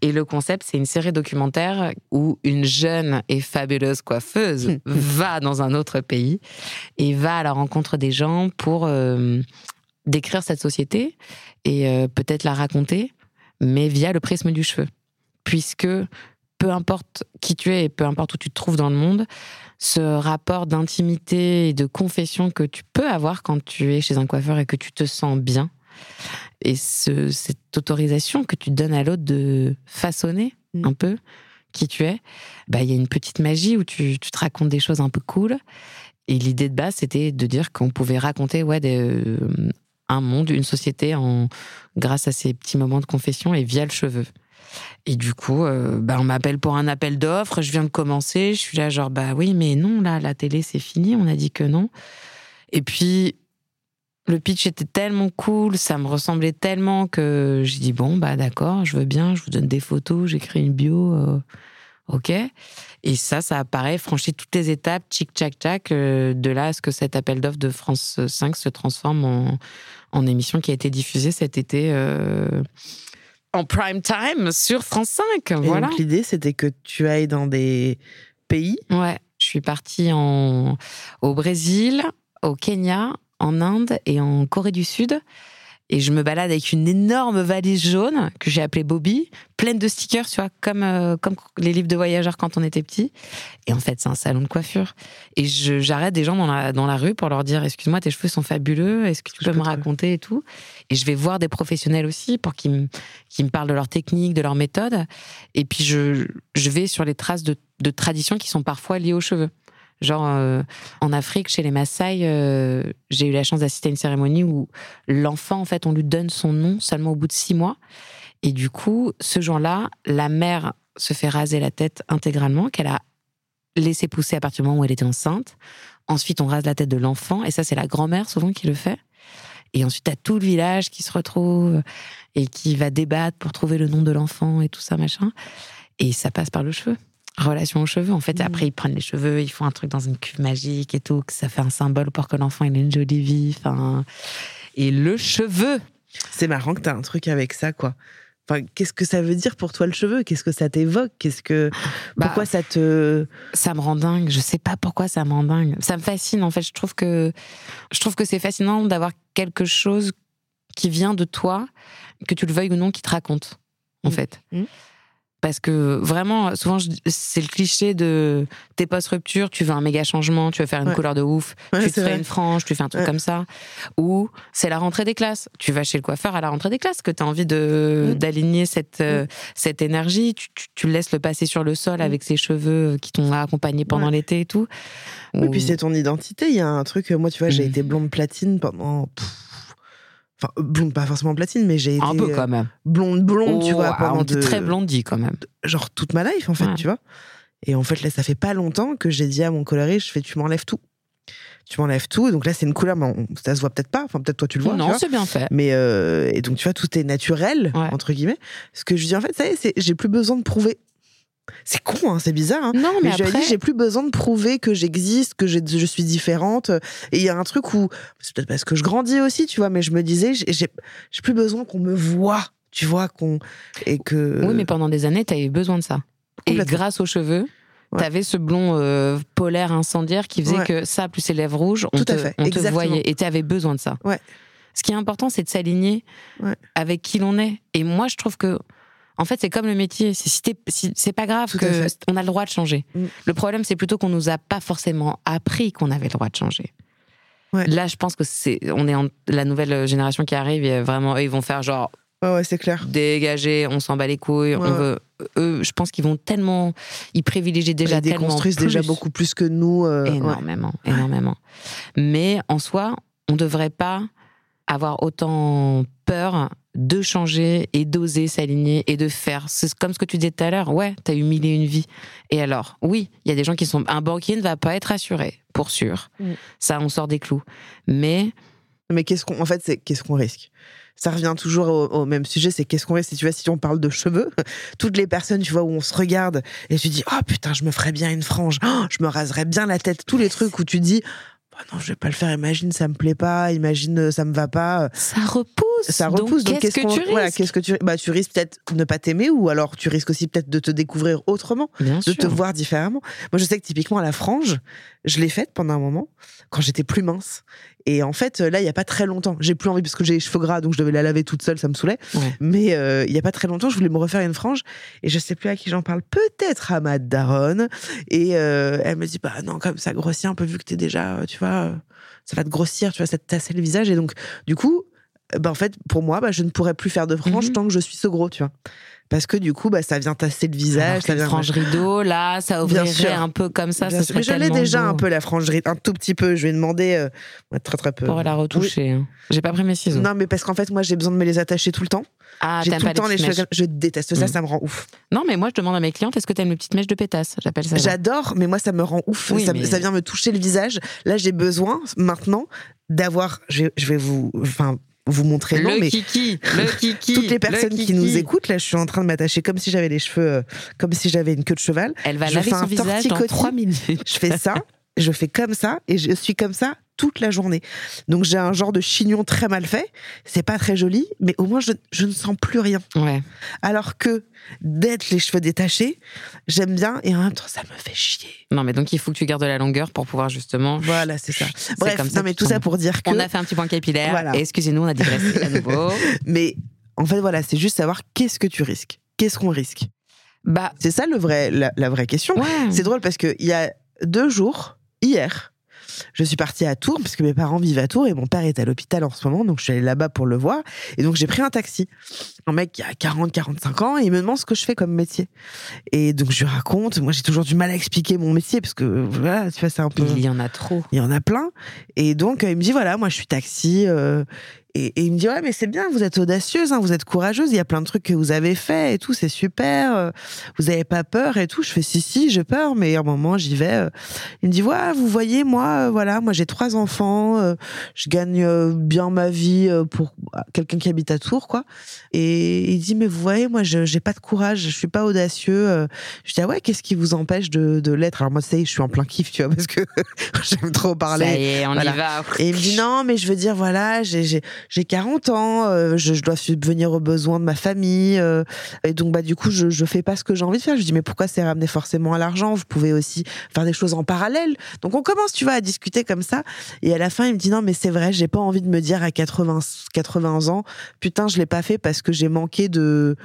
S2: Et le concept, c'est une série documentaire où une jeune et fabuleuse coiffeuse va dans un autre pays et va à la rencontre des gens pour euh, décrire cette société et euh, peut-être la raconter, mais via le prisme du cheveu. Puisque peu importe qui tu es et peu importe où tu te trouves dans le monde, ce rapport d'intimité et de confession que tu peux avoir quand tu es chez un coiffeur et que tu te sens bien, et ce- cette autorisation que tu donnes à l'autre de façonner
S1: Mm.
S2: un peu qui tu es, bah il y a une petite magie où tu, tu te racontes des choses un peu cool. Et l'idée de base, c'était de dire qu'on pouvait raconter ouais, des, euh, un monde, une société en, grâce à ces petits moments de confession et via le cheveu. Et du coup, euh, bah, on m'appelle pour un appel d'offres, je viens de commencer, je suis là genre, bah oui, mais non, là, la télé, c'est fini, on a dit que non. Et puis, le pitch était tellement cool, ça me ressemblait tellement que j'ai dit, bon, bah d'accord, je veux bien, je vous donne des photos, j'écris une bio. euh, Ok. Et ça, ça apparaît, franchit toutes les étapes, tchic tchac tchac, euh, de là à ce que cet appel d'offres de France 5 se transforme en, émission qui a été diffusée cet été euh, en prime time sur France 5.
S1: Et
S2: voilà.
S1: donc l'idée, c'était que tu ailles dans des pays.
S2: Ouais, je suis partie en, au Brésil, au Kenya, en Inde et en Corée du Sud. Et je me balade avec une énorme valise jaune que j'ai appelée Bobby, pleine de stickers, tu vois, comme, euh, comme les livres de voyageurs quand on était petit. Et en fait, c'est un salon de coiffure. Et je- j'arrête des gens dans la, dans la rue pour leur dire Excuse-moi, tes cheveux sont fabuleux, est-ce que tu
S1: Je
S2: peux
S1: peux
S2: me
S1: te-
S2: raconter et tout? Et je vais voir des professionnels aussi pour qu'ils me, qu'ils me parlent de leur technique, de leur méthode. Et puis, je, je vais sur les traces de, de traditions qui sont parfois liées aux cheveux. Genre, euh, en Afrique, chez les Maasai, euh, j'ai eu la chance d'assister à une cérémonie où l'enfant, en fait, on lui donne son nom seulement au bout de six mois. Et du coup, ce jour-là, la mère se fait raser la tête intégralement, qu'elle a laissé pousser à partir du moment où elle était enceinte. Ensuite, on rase la tête de l'enfant, et ça, c'est la grand-mère souvent qui le fait. Et ensuite, t'as tout le village qui se retrouve et qui va débattre pour trouver le nom de l'enfant et tout ça, machin. Et ça passe par le cheveu. Relation aux cheveux. En fait,
S1: Mhm.
S2: après, ils prennent les cheveux, ils font un truc dans une cuve magique et tout, que ça fait un symbole pour que l'enfant ait une jolie vie. Enfin, et le cheveu.
S1: C'est marrant que tu as un truc avec ça, quoi. Enfin, qu'est-ce que ça veut dire pour toi le cheveu? Qu'est-ce que ça t'évoque? Qu'est-ce que
S2: Bah,
S1: pourquoi ça te
S2: ça me rend dingue. Je sais pas pourquoi ça me rend dingue. Ça me fascine en fait. Je trouve que je trouve que c'est fascinant d'avoir quelque chose qui vient de toi, que tu le veuilles ou non, qui te raconte en
S1: Mm.
S2: fait.
S1: Mm.
S2: Parce que vraiment, souvent, c'est le cliché de t'es post-rupture, tu veux un méga changement, tu veux faire une
S1: Ouais.
S2: couleur de ouf,
S1: Ouais,
S2: tu te fais une frange, tu fais un truc
S1: Ouais.
S2: comme ça. Ou c'est la rentrée des classes. Tu vas chez le coiffeur à la rentrée des classes, que tu as envie de d'aligner cette, euh, cette énergie. Tu, tu, laisses le passer sur le sol avec ses cheveux qui t'ont accompagné pendant l'été et tout.
S1: Oui,
S2: Ou-
S1: puis c'est ton identité. Il y a un truc. euh, Moi, tu vois, j'ai
S2: Mm.
S1: été blonde platine pendant. pff, Enfin, blonde, pas forcément platine, mais j'ai été
S2: un peu
S1: euh,
S2: quand même.
S1: blonde, blonde, tu
S2: Oh,
S1: vois,
S2: ah,
S1: pendant
S2: on
S1: de-
S2: très blondie quand même.
S1: genre toute ma life, en fait,
S2: Ouais.
S1: tu vois. Et en fait, là, ça fait pas longtemps que j'ai dit à mon coloriste, je fais, tu m'enlèves tout. Tu m'enlèves tout. Donc là, c'est une couleur, mais on- ça se voit peut-être pas. Enfin, peut-être toi, tu le vois.
S2: non, c'est bien fait.
S1: Mais euh, et donc tu vois tout est naturel
S2: Ouais.
S1: entre guillemets. Ce que je dis en fait, ça y est, c'est j'ai plus besoin de prouver. C'est con, hein, c'est bizarre. Hein.
S2: Non, mais, après,
S1: j'ai plus besoin de prouver que j'existe, que je suis différente. Et il y a un truc où c'est peut-être parce que je grandis aussi, tu vois. Mais je me disais j'ai plus besoin qu'on me voit, tu vois, qu'on et que.
S2: oui, mais pendant des années, t'as eu besoin de ça. Et grâce aux cheveux,
S1: Ouais.
S2: t'avais ce blond euh, polaire incendiaire qui faisait
S1: Ouais.
S2: que ça, plus ses lèvres rouges, on,
S1: Tout
S2: te,
S1: à fait,
S2: on te voyait. Et t'avais besoin de ça.
S1: Ouais.
S2: Ce qui est important, c'est de s'aligner avec qui l'on est. Et moi, je trouve que. En fait, c'est comme le métier. C'est si c'est pas grave
S1: Tout à
S2: que
S1: fait.
S2: on a le droit de changer.
S1: Mm.
S2: Le problème, c'est plutôt qu'on nous a pas forcément appris qu'on avait le droit de changer.
S1: Ouais.
S2: Là, je pense que c'est, on est en, la nouvelle génération qui arrive et vraiment, eux, ils vont faire genre
S1: Ouais, ouais, c'est clair.
S2: dégager, on s'en bat les couilles,
S1: Ouais,
S2: on veut. Eux, je pense qu'ils vont tellement, ils privilégient déjà
S1: Ils
S2: tellement
S1: déconstruisent déjà beaucoup plus que nous. euh,
S2: énormément, énormément. Mais en soi, on devrait pas avoir autant peur de changer et d'oser s'aligner et de faire. C'est comme ce que tu disais tout à l'heure. Ouais, t'as eu mille et une vies. Et alors, oui, il y a des gens qui sont. Un banquier ne va pas être assuré, pour sûr.
S1: Mm.
S2: Ça, on sort des clous. Mais
S1: Mais qu'est-ce qu'on, en fait, c'est qu'est-ce qu'on risque? Ça revient toujours au, au même sujet, c'est qu'est-ce qu'on risque? Si tu vois, si on parle de cheveux, toutes les personnes, tu vois, où on se regarde et tu dis, oh putain, je me ferais bien une frange, Oh, je me raserais bien la tête, tous les trucs où tu dis, bah non, je vais pas le faire. Imagine, ça me plaît pas. Imagine, euh, ça me va pas.
S2: ça repousse.
S1: Ça repousse. Donc,
S2: qu'est-ce que tu risques
S1: voilà, qu'est-ce que tu, bah, tu risques peut-être ne pas t'aimer ou alors tu risques aussi peut-être de te découvrir autrement.
S2: Bien
S1: de
S2: sûr.
S1: te voir différemment. Moi, je sais que typiquement, la frange, je l'ai faite pendant un moment, quand j'étais plus mince. Et en fait, là, il y a pas très longtemps, j'ai plus envie parce que j'ai les cheveux gras, donc je devais la laver toute seule, ça me saoulait.
S2: Ouais.
S1: Mais euh, il y a pas très longtemps, je voulais me refaire une frange et je sais plus à qui j'en parle, peut-être à ma daronne. Et euh, elle me dit, bah non, comme ça grossit un peu vu que t'es déjà, euh, tu vois, euh, ça va te grossir, tu vois, ça te tasser le visage. Et donc, du coup, euh, bah, en fait, pour moi, bah, je ne pourrais plus faire de frange
S2: Mhm.
S1: tant que je suis ce gros, tu vois. Parce que du coup, bah, ça vient tasser le visage, ça vient.
S2: frange rideau, là, ça ouvrirait un peu comme ça. Serait
S1: Mais je l'ai déjà
S2: beau.
S1: un peu la frangerie, un tout petit peu. Je vais demander euh, très très peu.
S2: Pour la retoucher. hein. J'ai pas pris mes ciseaux.
S1: Non, mais parce qu'en fait, moi, j'ai besoin de me les attacher tout le temps.
S2: Ah,
S1: j'ai tout
S2: pas
S1: le temps
S2: les
S1: cheveux.
S2: mèches.
S1: Je déteste ça,
S2: Mm.
S1: ça me rend ouf.
S2: Non, mais moi, je demande à mes clientes, est-ce que t'aimes les petites mèches de pétasse? J'appelle ça.
S1: J'adore, mais moi, ça me rend ouf.
S2: Oui,
S1: ça,
S2: mais-
S1: ça vient me toucher le visage. Là, j'ai besoin maintenant d'avoir. Je vais, je vais vous. Enfin, vous montrer non,
S2: le
S1: mais
S2: kiki, le kiki.
S1: toutes les
S2: le
S1: personnes qui nous écoutent, là, je suis en train de m'attacher comme si j'avais les cheveux, euh, comme si j'avais une queue de cheval.
S2: Elle va
S1: je
S2: laver
S1: fais
S2: son
S1: un
S2: visage dans
S1: torticolis.
S2: 3 minutes.
S1: Je fais ça, je fais comme ça, et je suis comme ça toute la journée. Donc j'ai un genre de chignon très mal fait. C'est pas très joli, mais au moins je, je ne sens plus rien.
S2: Ouais.
S1: Alors que d'être les cheveux détachés, j'aime bien, et en même temps ça me fait chier.
S2: Non, mais donc il faut que tu gardes de la longueur pour pouvoir justement.
S1: Voilà, c'est ça.
S2: C'est
S1: Bref,
S2: comme ça
S1: non mais tout ça pour dire que.
S2: On a fait un petit point capillaire.
S1: Voilà.
S2: Excusez-nous, on a digressé à nouveau.
S1: Mais en fait, voilà, c'est juste savoir qu'est-ce que tu risques. Qu'est-ce qu'on risque?
S2: Bah,
S1: C'est ça le vrai, la, la vraie question.
S2: ouais.
S1: C'est drôle parce que il y a deux jours, hier, je suis partie à Tours parce que mes parents vivent à Tours et mon père est à l'hôpital en ce moment, donc je suis allée là-bas pour le voir. Et donc j'ai pris un taxi. Un mec qui a 40, 45 ans et il me demande ce que je fais comme métier. Et donc je lui raconte. Moi j'ai toujours du mal à expliquer mon métier parce que voilà, tu vois, c'est un peu.
S2: Il y en a trop.
S1: Il y en a plein. Et donc, euh, il me dit, voilà, moi, je suis taxi. euh, et, et il me dit, ouais, mais c'est bien, vous êtes audacieuse, hein, vous êtes courageuse, il y a plein de trucs que vous avez fait et tout, c'est super. euh, vous avez pas peur et tout. Je fais, si, si, j'ai peur, mais à un moment, j'y vais. euh. Il me dit, ouais, vous voyez, moi, euh, voilà, moi, j'ai trois enfants, euh, je gagne euh, bien ma vie euh, pour quelqu'un qui habite à Tours, quoi. Et il dit, mais vous voyez, moi, je j'ai pas de courage, je suis pas audacieux. euh. Je dis, ah ouais, qu'est-ce qui vous empêche de, de l'être? Alors, moi, ça y est, je suis en plein kiff, tu vois, parce que j'aime trop parler.
S2: Ça y est, on
S1: Voilà.
S2: y va.
S1: Et il me dit non, mais je veux dire, voilà, j'ai- j'ai j'ai 40 ans, euh, je, je dois subvenir aux besoins de ma famille. euh, et donc, bah, du coup, je, je fais pas ce que j'ai envie de faire. Je dis, mais pourquoi c'est ramené forcément à l'argent? Vous pouvez aussi faire des choses en parallèle. Donc, on commence, tu vois, à discuter comme ça. Et à la fin, il me dit, non, mais c'est vrai, j'ai pas envie de me dire à 80, 80 ans, putain, je l'ai pas fait parce que j'ai manqué de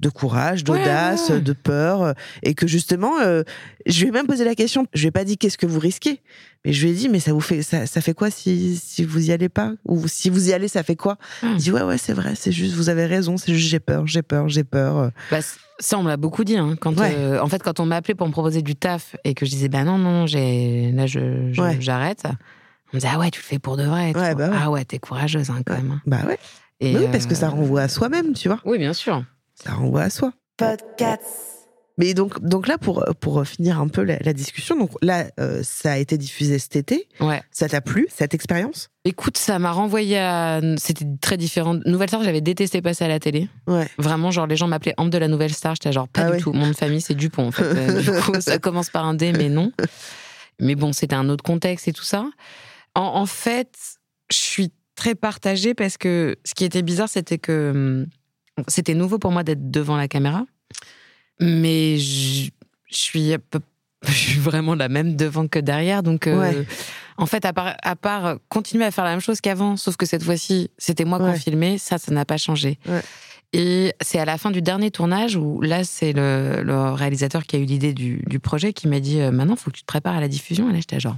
S1: de courage, d'audace,
S2: Ouais, ouais.
S1: de peur, et que justement, euh, je lui ai même posé la question. Je lui ai pas dit qu'est-ce que vous risquez, mais je lui ai dit mais ça vous fait ça, ça fait quoi si si vous y allez pas? Ou si vous y allez ça fait quoi?
S2: Hmm.
S1: Il dit ouais ouais c'est vrai c'est juste vous avez raison c'est juste j'ai peur j'ai peur j'ai peur.
S2: Bah, ça, on me l'a beaucoup dit. hein, quand,
S1: Ouais.
S2: euh, en fait, quand on m'a appelé pour me proposer du taf et que je disais, bah non, non, j'ai, là, je, j'arrête. On me disait, ah ouais, tu le fais pour de vrai.
S1: bah.
S2: Ah ouais, t'es courageuse hein, quand même. hein.
S1: bah ouais
S2: Et,
S1: Mais oui parce que ça
S2: euh,
S1: renvoie à soi-même tu vois
S2: Oui, bien sûr.
S1: Ça renvoie à soi mais donc donc là pour pour finir un peu la, la discussion donc là euh, ça a été diffusé cet été
S2: Ouais.
S1: ça t'a plu cette expérience?
S2: Écoute, ça m'a renvoyé à. C'était très différent. Nouvelle Star, j'avais détesté passer à la télé.
S1: ouais
S2: Vraiment, genre, les gens m'appelaient Ambre de la Nouvelle Star. J'étais genre, pas
S1: Ah
S2: du
S1: ouais.
S2: tout. Mon famille, c'est Dupont, en fait. Euh, du coup, ça commence par un D, mais non. Mais bon, c'était un autre contexte et tout ça. En, en fait, je suis très partagée parce que ce qui était bizarre, c'était que hum, c'était nouveau pour moi d'être devant la caméra. Mais je, je suis, à peu- je suis vraiment la même devant que derrière. Donc, euh,
S1: Ouais.
S2: en fait, à part, à part continuer à faire la même chose qu'avant, sauf que cette fois-ci, c'était moi
S1: Ouais.
S2: qui filmais, ça, ça n'a pas changé.
S1: Ouais.
S2: Et c'est à la fin du dernier tournage où là, c'est le, le réalisateur qui a eu l'idée du, du projet qui m'a dit euh, Maintenant, il faut que tu te prépares à la diffusion. Et là, j'étais genre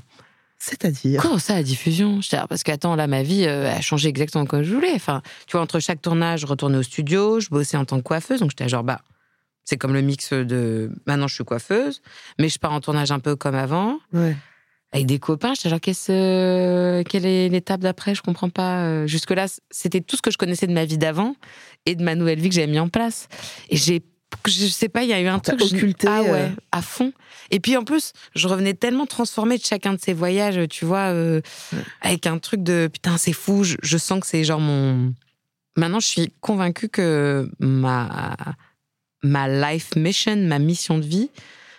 S1: c'est-à-dire
S2: Comment ça, la diffusion? Parce qu'attends, là, ma vie euh, a changé exactement comme je voulais. Enfin, tu vois, entre chaque tournage, je retournais au studio, je bossais en tant que coiffeuse. Donc, j'étais genre Bah, c'est comme le mix de maintenant, je suis coiffeuse, mais je pars en tournage un peu comme avant
S1: ouais
S2: avec des copains. J'étais genre, qu'est-ce, euh, quelle est l'étape d'après? Je comprends pas. Euh, Jusque-là, c'était tout ce que je connaissais de ma vie d'avant et de ma nouvelle vie que j'avais mis en place. Et j'ai, je sais pas, il y a eu un truc. je-
S1: occulté,
S2: ah ouais,
S1: euh.
S2: à fond. Et puis en plus, je revenais tellement transformée de chacun de ces voyages, tu vois, euh, avec un truc de putain, c'est fou. Je, je sens que c'est genre mon. Maintenant, je suis convaincue que ma ma life mission, ma mission de vie,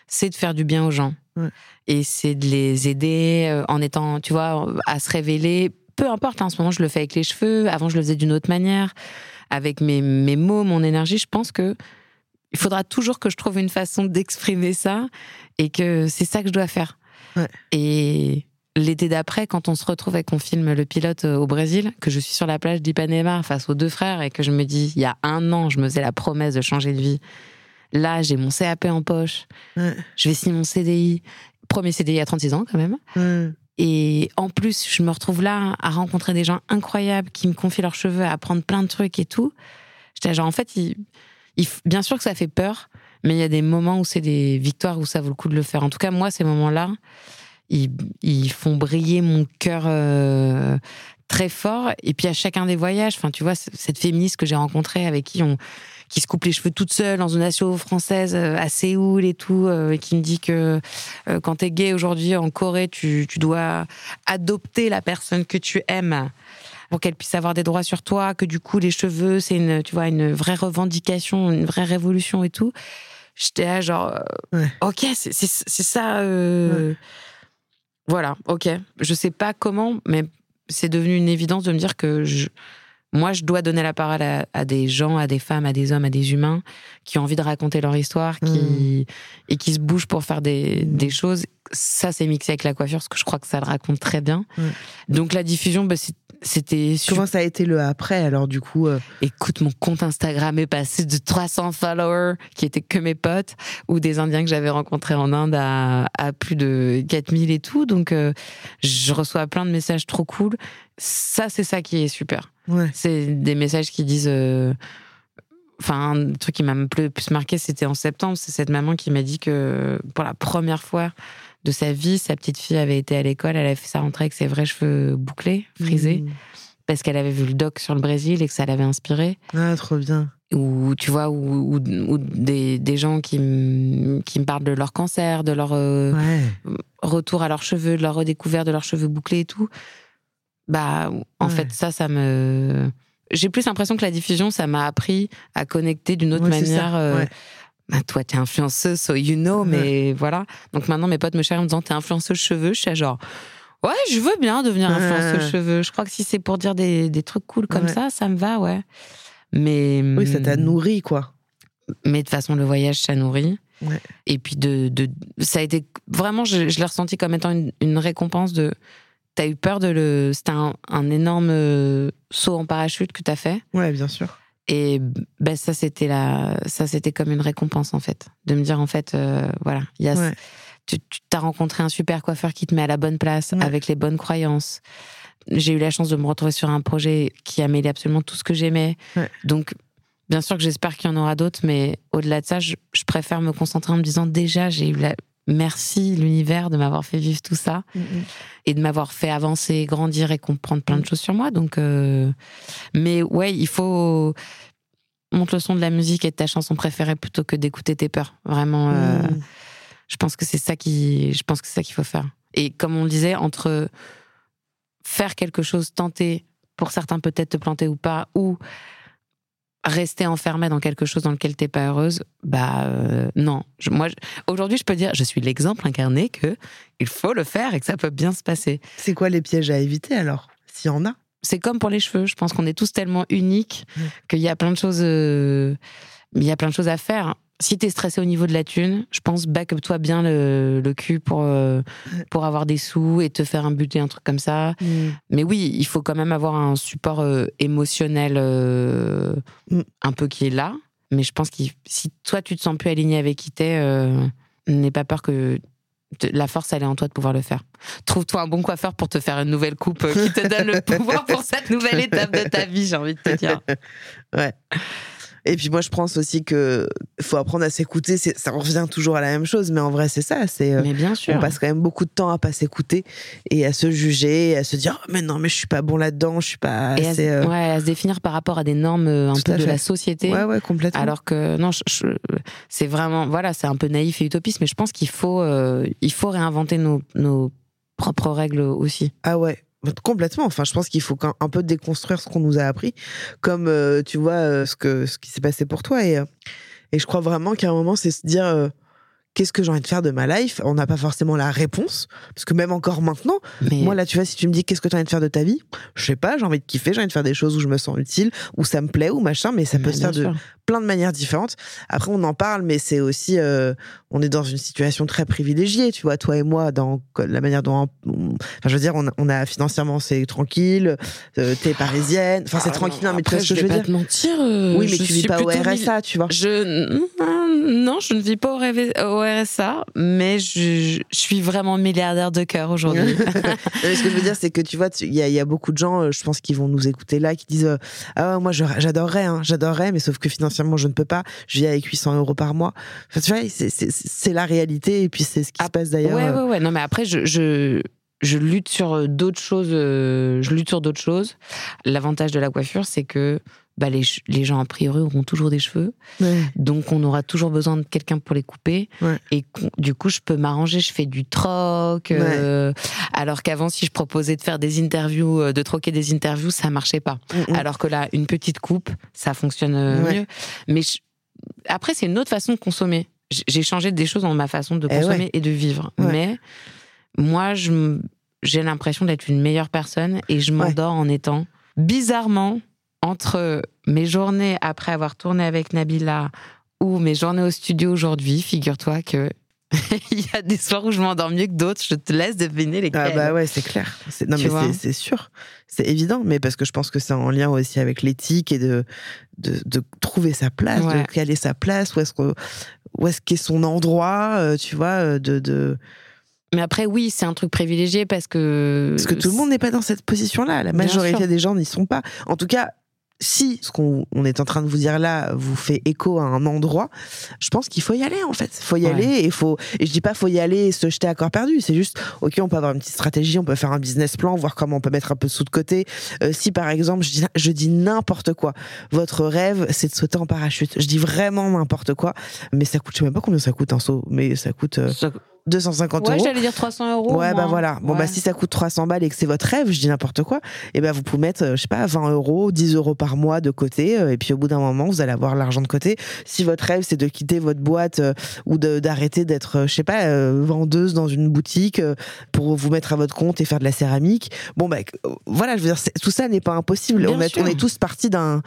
S2: c'est de faire du bien aux gens.
S1: Ouais.
S2: Et c'est de les aider euh, en étant, tu vois, à se révéler. Peu importe, hein, en ce moment, je le fais avec les cheveux. Avant, je le faisais d'une autre manière. Avec mes, mes mots, mon énergie, je pense que il faudra toujours que je trouve une façon d'exprimer ça et que c'est ça que je dois faire.
S1: Ouais.
S2: Et l'été d'après, quand on se retrouve et qu'on filme le pilote euh, au Brésil, que je suis sur la plage d'Ipanema face aux deux frères et que je me dis, il y a un an, je me faisais la promesse de changer de vie. Là, j'ai mon CAP en poche.
S1: Ouais.
S2: Je vais signer mon CDI. Premier CDI à 36 ans, quand même.
S1: Ouais.
S2: Et en plus, je me retrouve là à rencontrer des gens incroyables qui me confient leurs cheveux, à apprendre plein de trucs et tout. J'étais genre, en fait, il, bien sûr que ça fait peur, mais il y a des moments où c'est des victoires où ça vaut le coup de le faire. En tout cas, moi, ces moments-là, ils, font briller mon cœur euh, très fort. Et puis à chacun des voyages, enfin, tu vois, cette féministe que j'ai rencontrée avec qui on qui se coupe les cheveux toute seule dans une asso française euh, à Séoul et tout, euh, et qui me dit que euh, quand t'es gay aujourd'hui en Corée, tu dois adopter la personne que tu aimes pour qu'elle puisse avoir des droits sur toi, que du coup les cheveux c'est une, tu vois, une vraie revendication, une vraie révolution et tout. J'étais là genre, euh, ok, c'est ça. Euh, voilà, ok. Je sais pas comment, mais c'est devenu une évidence de me dire que je, moi, je dois donner la parole à, des gens, à des femmes, à des hommes, à des humains qui ont envie de raconter leur histoire qui, et qui se bougent pour faire des, des choses. Ça, c'est mixé avec la coiffure, parce que je crois que ça le raconte très bien. Donc, la diffusion, bah, c'était.
S1: Comment ça a été le après, alors, du coup euh?
S2: Écoute, mon compte Instagram est passé de 300 followers, qui étaient que mes potes, ou des Indiens que j'avais rencontrés en Inde à, à, plus de 4000 et tout. Donc, euh, je reçois plein de messages trop cool. Ça, c'est ça qui est super. C'est des messages qui disent. Euh, enfin, un truc qui m'a le plus marqué, c'était en septembre. C'est cette maman qui m'a dit que pour la première fois de sa vie, sa petite fille avait été à l'école, elle avait fait sa rentrée avec ses vrais cheveux bouclés, frisés, mmh. parce qu'elle avait vu le doc sur le Brésil et que ça l'avait inspiré.
S1: Ah, trop bien.
S2: Ou tu vois, ou, des, des, gens qui, qui me parlent de leur cancer, de leur euh, retour à leurs cheveux, de leur redécouverte de leurs cheveux bouclés et tout. Bah, en fait, ça, ça me. J'ai plus l'impression que la diffusion, ça m'a appris à connecter d'une autre manière. Euh, bah, toi, t'es influenceuse, so you know, mais voilà. Donc maintenant, mes potes me cherchent en me disant, t'es influenceuse cheveux. Je suis genre, ouais, je veux bien devenir influenceuse cheveux. Je crois que si c'est pour dire des, des trucs cool comme ça, ça me va, ouais. Mais.
S1: Oui, ça t'a hmm, nourri, quoi.
S2: Mais de toute façon, le voyage, ça nourrit. Et puis, de, de, ça a été. Vraiment, je, l'ai ressenti comme étant une, une récompense de T'as eu peur de le. C'était un, énorme euh, saut en parachute que t'as fait.
S1: Ouais, bien sûr.
S2: Et ben ça, c'était la, ça, c'était comme une récompense en fait, de me dire en fait, euh, voilà, il y a, tu, t'as rencontré un super coiffeur qui te met à la bonne place, avec les bonnes croyances. J'ai eu la chance de me retrouver sur un projet qui a mêlé absolument tout ce que j'aimais. Donc, bien sûr que j'espère qu'il y en aura d'autres, mais au-delà de ça, je, je, préfère me concentrer en me disant déjà, j'ai eu la, merci l'univers de m'avoir fait vivre tout ça mm, mm. et de m'avoir fait avancer, grandir et comprendre plein de mm. choses sur moi. Donc, euh, mais ouais, il faut monter le son de la musique et de ta chanson préférée plutôt que d'écouter tes peurs. Vraiment, euh, je pense que c'est ça qui, je pense que c'est ça qu'il faut faire. Et comme on le disait, entre faire quelque chose, tenter, pour certains peut-être te planter ou pas, ou rester enfermée dans quelque chose dans lequel t'es pas heureuse, bah euh, non. moi, aujourd'hui, je peux dire, je suis l'exemple incarné que il faut le faire et que ça peut bien se passer.
S1: C'est quoi les pièges à éviter alors, s'il y en a?
S2: C'est comme pour les cheveux. Je pense qu'on est tous tellement uniques mmh. qu'il y a plein de choses, euh, il y a plein de choses à faire si t'es stressé au niveau de la thune, je pense backup-toi bien le, le cul pour, euh, pour avoir des sous et te faire un budget, un truc comme ça. Mm. Mais oui, il faut quand même avoir un support euh, émotionnel euh, mm. un peu qui est là. Mais je pense que si toi, tu te sens plus aligné avec qui t'es, n'aie pas peur que la force, elle est en toi de pouvoir le faire. Trouve-toi un bon coiffeur pour te faire une nouvelle coupe qui te donne le pouvoir pour cette nouvelle étape de ta vie, j'ai envie de te dire.
S1: Ouais. Et puis moi, je pense aussi que faut apprendre à s'écouter. Ça revient toujours à la même chose, mais en vrai, c'est ça. C'est
S2: euh, mais bien sûr.
S1: On passe quand même beaucoup de temps à pas s'écouter et à se juger, à se dire oh, mais non, mais je suis pas bon là-dedans, je suis pas. Assez,
S2: à, euh, ouais, à se définir par rapport à des normes euh, un peu de la société.
S1: Ouais, ouais, complètement.
S2: Alors que non, c'est vraiment voilà, c'est un peu naïf et utopiste, mais je pense qu'il faut il faut réinventer nos, nos propres règles aussi.
S1: Ah ouais, Complètement. Enfin, je pense qu'il faut un peu déconstruire ce qu'on nous a appris, comme euh, tu vois euh, ce que ce qui s'est passé pour toi. Et, euh, et je crois vraiment qu'à un moment, c'est se dire qu'est-ce que j'ai envie de faire de ma life? On n'a pas forcément la réponse, parce que même encore maintenant, moi là, tu vois, si tu me dis qu'est-ce que tu as envie de faire de ta vie, je sais pas, j'ai envie de kiffer, j'ai envie de faire des choses où je me sens utile, où ça me plaît, ou machin, mais ça peut se faire de plein de manières différentes. Après, on en parle, mais c'est aussi, euh, on est dans une situation très privilégiée, tu vois, toi et moi, dans la manière dont, enfin, je veux dire, on, a financièrement, c'est tranquille, euh, t'es parisienne, enfin, c'est ah tranquille, non, mais tu vois ce que je veux
S2: pas
S1: dire.
S2: Te mentir, euh,
S1: oui, mais tu vis pas au RSA, tu vois.
S2: Je, non, je ne vis pas au, RSA, mais je, suis vraiment milliardaire de cœur aujourd'hui.
S1: ce que je veux dire, c'est que tu vois, il y, a beaucoup de gens, je pense, qui vont nous écouter là, qui disent, ah, moi, j'adorerais, hein, j'adorerais, mais sauf que financièrement, je ne peux pas, je vis avec 800 euros par mois. Enfin, tu vois, c'est la réalité et puis c'est ce qui se passe d'ailleurs.
S2: Ouais, euh. ouais, ouais. Non, mais après, je, je, je lutte sur euh, d'autres choses. Euh, je lutte sur d'autres choses. L'avantage de la coiffure, c'est que bah les, les gens a priori auront toujours des cheveux,
S1: Ouais.
S2: donc on aura toujours besoin de quelqu'un pour les couper.
S1: Ouais.
S2: Et du coup, je peux m'arranger, je fais du troc. euh, alors qu'avant, si je proposais de faire des interviews, euh, de troquer des interviews, ça marchait pas.
S1: Mm, mm.
S2: Alors que là, une petite coupe, ça fonctionne euh, mieux. Mais je- après, c'est une autre façon de consommer. J'ai changé des choses dans ma façon de
S1: Eh
S2: consommer et de vivre. Mais moi, j'ai l'impression d'être une meilleure personne et je m'endors en étant bizarrement entre mes journées après avoir tourné avec Nabila ou mes journées au studio aujourd'hui. Figure-toi que il y a des soirs où je m'endors mieux que d'autres. Je te laisse deviner lesquels.
S1: Ah bah ouais, c'est clair. Non
S2: Tu
S1: mais c'est- sûr, c'est évident. Mais parce que je pense que c'est en lien aussi avec l'éthique et de, de de trouver sa place,
S2: Ouais.
S1: de caler sa place. Où est-ce que où est-ce qu'est son endroit, euh, tu vois, euh, de de
S2: Mais après, oui, c'est un truc privilégié parce que
S1: parce que tout le monde n'est pas dans cette position-là. La majorité des gens n'y sont pas. En tout cas. Si ce qu'on on est en train de vous dire là vous fait écho à un endroit, je pense qu'il faut y aller en fait. Faut y
S2: Ouais.
S1: aller et faut et je dis pas faut y aller et se jeter à corps perdu. C'est juste ok on peut avoir une petite stratégie, on peut faire un business plan, voir comment on peut mettre un peu de sous de côté. Euh, si par exemple je dis je dis n'importe quoi, votre rêve c'est de sauter en parachute. Je dis vraiment n'importe quoi, mais ça coûte je sais même pas combien ça coûte un saut, mais ça coûte euh,
S2: Ça-
S1: 250
S2: Ouais,
S1: euros.
S2: j'allais dire 300 euros.
S1: Ouais, bah voilà. Bon,
S2: Ouais.
S1: bah si ça coûte 300 balles et que c'est votre rêve, je dis n'importe quoi, et ben vous pouvez mettre, euh, je sais pas, 20 euros, 10 euros par mois de côté, euh, et puis au bout d'un moment, vous allez avoir l'argent de côté. Si votre rêve, c'est de quitter votre boîte euh, ou de- d'arrêter d'être, je sais pas, euh, vendeuse dans une boutique euh, pour vous mettre à votre compte et faire de la céramique, bon, bah voilà, je veux dire, tout ça n'est pas impossible. On,
S2: sûr.
S1: on est tous partis d'un.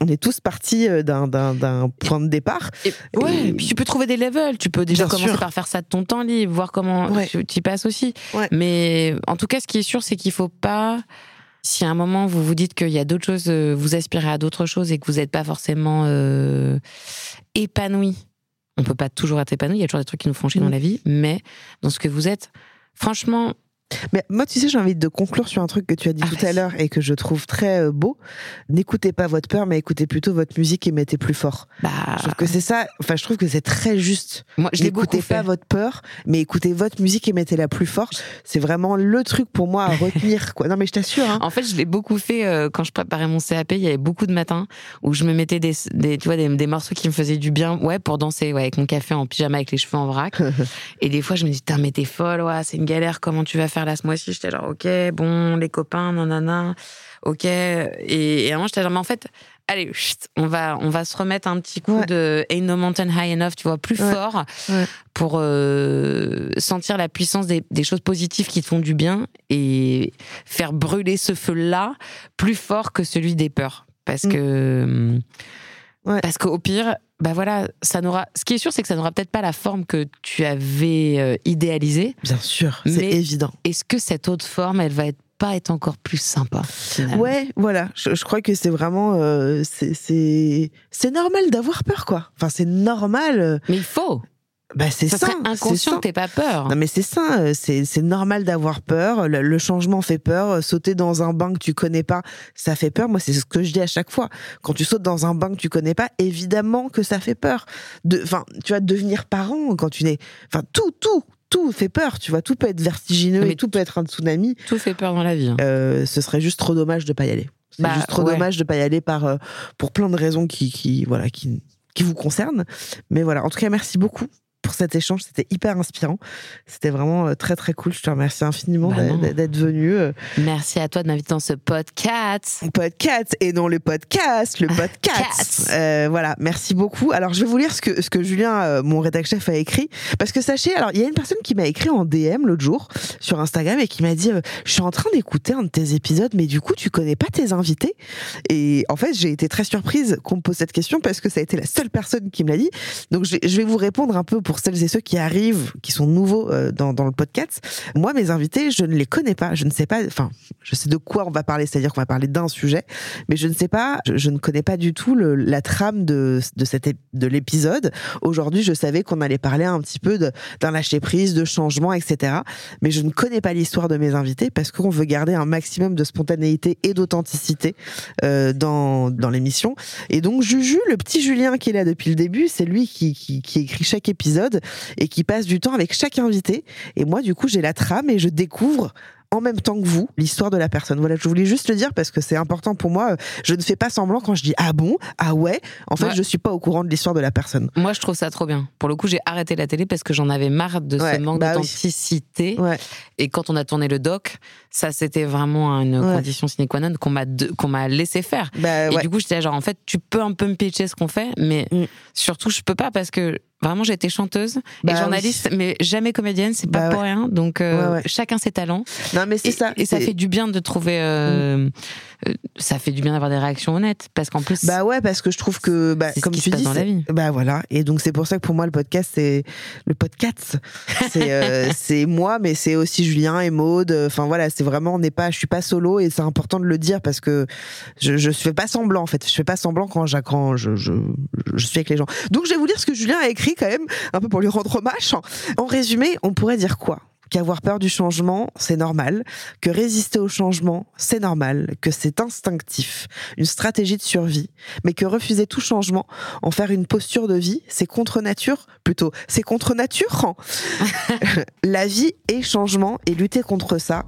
S1: On est tous partis euh, d'un- point de départ.
S2: Et, ouais,
S1: Et-
S2: puis tu peux trouver des levels. Tu peux déjà commencer
S1: sûr.
S2: par faire ça de ton temps libre, voir comment
S1: Ouais.
S2: tu y passes aussi.
S1: Ouais.
S2: Mais en tout cas, ce qui est sûr, c'est qu'il faut pas. Si à un moment vous vous dites qu'il y a d'autres choses, euh, vous aspirez à d'autres choses et que vous n'êtes pas forcément euh, épanoui, on peut pas toujours être épanoui. Il y a toujours des trucs qui nous font chier
S1: Mm.
S2: dans la vie, mais dans ce que vous êtes, franchement,
S1: Mais moi, tu sais, j'ai envie de conclure sur un truc que tu as dit
S2: Ah,
S1: tout à l'heure et que je trouve très euh, beau. N'écoutez pas votre peur, mais écoutez plutôt votre musique et mettez plus fort.
S2: bah,
S1: Je trouve que c'est ça. Enfin, je trouve que c'est très juste.
S2: moi, je
S1: N'écoutez pas votre peur, mais écoutez votre musique et mettez-la plus fort. C'est vraiment le truc pour moi à retenir. Quoi. Non, mais je t'assure. Hein.
S2: En fait, je l'ai beaucoup fait euh, quand je préparais mon CAP. Il y avait beaucoup de matins où je me mettais des, des, tu vois, des, des morceaux qui me faisaient du bien, ouais, pour danser, ouais, avec mon café en pyjama avec les cheveux en vrac. et des fois, je me dis, mais t'es folle, ouais, c'est une galère. Comment tu vas faire là ce mois-ci J'étais genre, ok, bon, les copains, nanana, ok. Et, et moment, j'étais genre, mais en fait, allez, chut, on va, on va se remettre un petit coup
S1: Ouais.
S2: de Ain't No Mountain High Enough, tu vois, plus
S1: Ouais.
S2: fort
S1: Ouais.
S2: pour euh, sentir la puissance des, des choses positives qui te font du bien et faire brûler ce feu-là plus fort que celui des peurs. Parce
S1: Mm.
S2: que. Parce qu'au pire, bah voilà, ça n'aura. Ce qui est sûr, c'est que ça n'aura peut-être pas la forme que tu avais euh, idéalisée.
S1: Bien sûr, c'est évident.
S2: Est-ce que cette autre forme, elle va être pas être encore plus sympa finalement?
S1: Ouais, voilà. Je, je crois que c'est vraiment, euh, c'est- c'est c'est normal d'avoir peur, quoi. Enfin, c'est normal. euh,
S2: Mais il faut.
S1: Bah, c'est
S2: Ça
S1: ça.
S2: serait inconscient t'aies pas peur.
S1: Non mais c'est ça, euh, c'est normal d'avoir peur. Le, le changement fait peur. Euh, Sauter dans un bain que tu connais pas, ça fait peur. Moi, c'est ce que je dis à chaque fois. Quand tu sautes dans un bain que tu connais pas, évidemment que ça fait peur. Enfin, tu vas devenir parent quand tu n'es, enfin, tout, tout, tout fait peur. Tu vois, tout peut être vertigineux et tout peut être un tsunami.
S2: Tout fait peur dans la vie. hein.
S1: Euh, ce serait juste trop dommage de pas y aller. C'est
S2: Bah,
S1: juste trop
S2: ouais.
S1: dommage de pas y aller par euh, pour plein de raisons qui, qui voilà qui qui vous concernent. Mais voilà, en tout cas, merci beaucoup pour cet échange. C'était hyper inspirant. C'était vraiment euh, très très cool. Je te remercie infiniment
S2: Bah
S1: d'être venu. euh,
S2: Merci à toi de m'inviter dans ce podcast.
S1: podcast et non le podcast, le podcast.
S2: Cats.
S1: Euh, voilà, merci beaucoup. Alors je vais vous lire ce que ce que Julien, mon rédacteur chef, a écrit parce que sachez, alors il y a une personne qui m'a écrit en DM l'autre jour sur Instagram et qui m'a dit, euh, je suis en train d'écouter un de tes épisodes, mais du coup tu connais pas tes invités. Et en fait j'ai été très surprise qu'on me pose cette question parce que ça a été la seule personne qui me l'a dit. Donc je vais vous répondre un peu pour celles et ceux qui arrivent, qui sont nouveaux euh, dans le podcast. Moi mes invités, je ne les connais pas, je ne sais pas, enfin je sais de quoi on va parler, c'est-à-dire qu'on va parler d'un sujet, mais je ne sais pas, je, ne connais pas du tout la trame de, de, cet ép- de l'épisode. Aujourd'hui, je savais qu'on allait parler un petit peu d'un lâcher prise, de changement, etc. Mais je ne connais pas l'histoire de mes invités parce qu'on veut garder un maximum de spontanéité et d'authenticité euh, dans, dans l'émission. Et donc, Juju, le petit Julien qui est là depuis le début, c'est lui qui, qui écrit chaque épisode et qui passe du temps avec chaque invité. Et moi, du coup, j'ai la trame et je découvre en même temps que vous l'histoire de la personne. Voilà, je voulais juste le dire parce que c'est important pour moi. Je ne fais pas semblant quand je dis ah bon, ah ouais? En fait,
S2: Ouais.
S1: je suis pas au courant de l'histoire de la personne.
S2: Moi, je trouve ça trop bien. Pour le coup, j'ai arrêté la télé parce que j'en avais marre de
S1: Ouais,
S2: ce manque
S1: bah
S2: d'authenticité. Et quand on a tourné le doc, ça, c'était vraiment une
S1: Ouais.
S2: condition sine qua non qu'on m'a qu'on m'a laissé faire.
S1: Bah
S2: Et du coup, j'étais genre, en fait, tu peux un peu me pitcher ce qu'on fait, mais
S1: Mm.
S2: surtout, je peux pas parce que vraiment, j'ai été chanteuse
S1: Bah
S2: et
S1: oui.
S2: journaliste, mais jamais comédienne, c'est pas
S1: Bah
S2: pour rien. Donc, euh,
S1: Ouais, ouais.
S2: chacun ses talents.
S1: Non mais c'est
S2: Et
S1: ça.
S2: et ça
S1: c'est-
S2: fait du bien de trouver. euh, euh, ça fait du bien d'avoir des réactions honnêtes. Parce qu'en plus,
S1: Bah ouais, parce que je trouve que, bah,
S2: C'est ce
S1: comme
S2: qui
S1: tu
S2: se passe
S1: dis,
S2: dans la vie.
S1: bah voilà. Et donc c'est pour ça que pour moi le podcast c'est le podcast, c'est moi, mais c'est aussi Julien et Maude. Enfin voilà, c'est vraiment on n'est pas, je suis pas solo et c'est important de le dire parce que je je fais pas semblant en fait, je fais pas semblant quand quand je, je je suis avec les gens. Donc je vais vous lire ce que Julien a écrit quand même un peu pour lui rendre hommage. En résumé, on pourrait dire quoi? Qu'avoir peur du changement, c'est normal. Que résister au changement, c'est normal. Que c'est instinctif, une stratégie de survie. Mais que refuser tout changement, en faire une posture de vie, c'est contre nature. Plutôt, c'est contre nature. La vie est changement et lutter contre ça,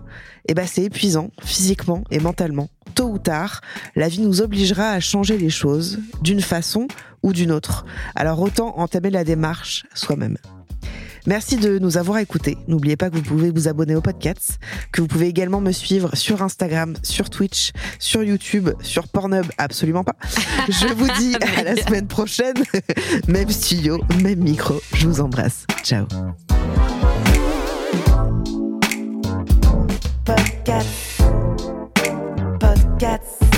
S1: eh ben c'est épuisant, physiquement et mentalement. Tôt ou tard, la vie nous obligera à changer les choses d'une façon ou d'une autre. Alors autant entamer la démarche soi-même. Merci de nous avoir écoutés. N'oubliez pas que vous pouvez vous abonner au podcast, que vous pouvez également me suivre sur Instagram, sur Twitch, sur YouTube, sur Pornhub, absolument pas. Je vous dis à la semaine prochaine. Même studio, même micro. Je vous embrasse. Ciao. Podcast. Podcast.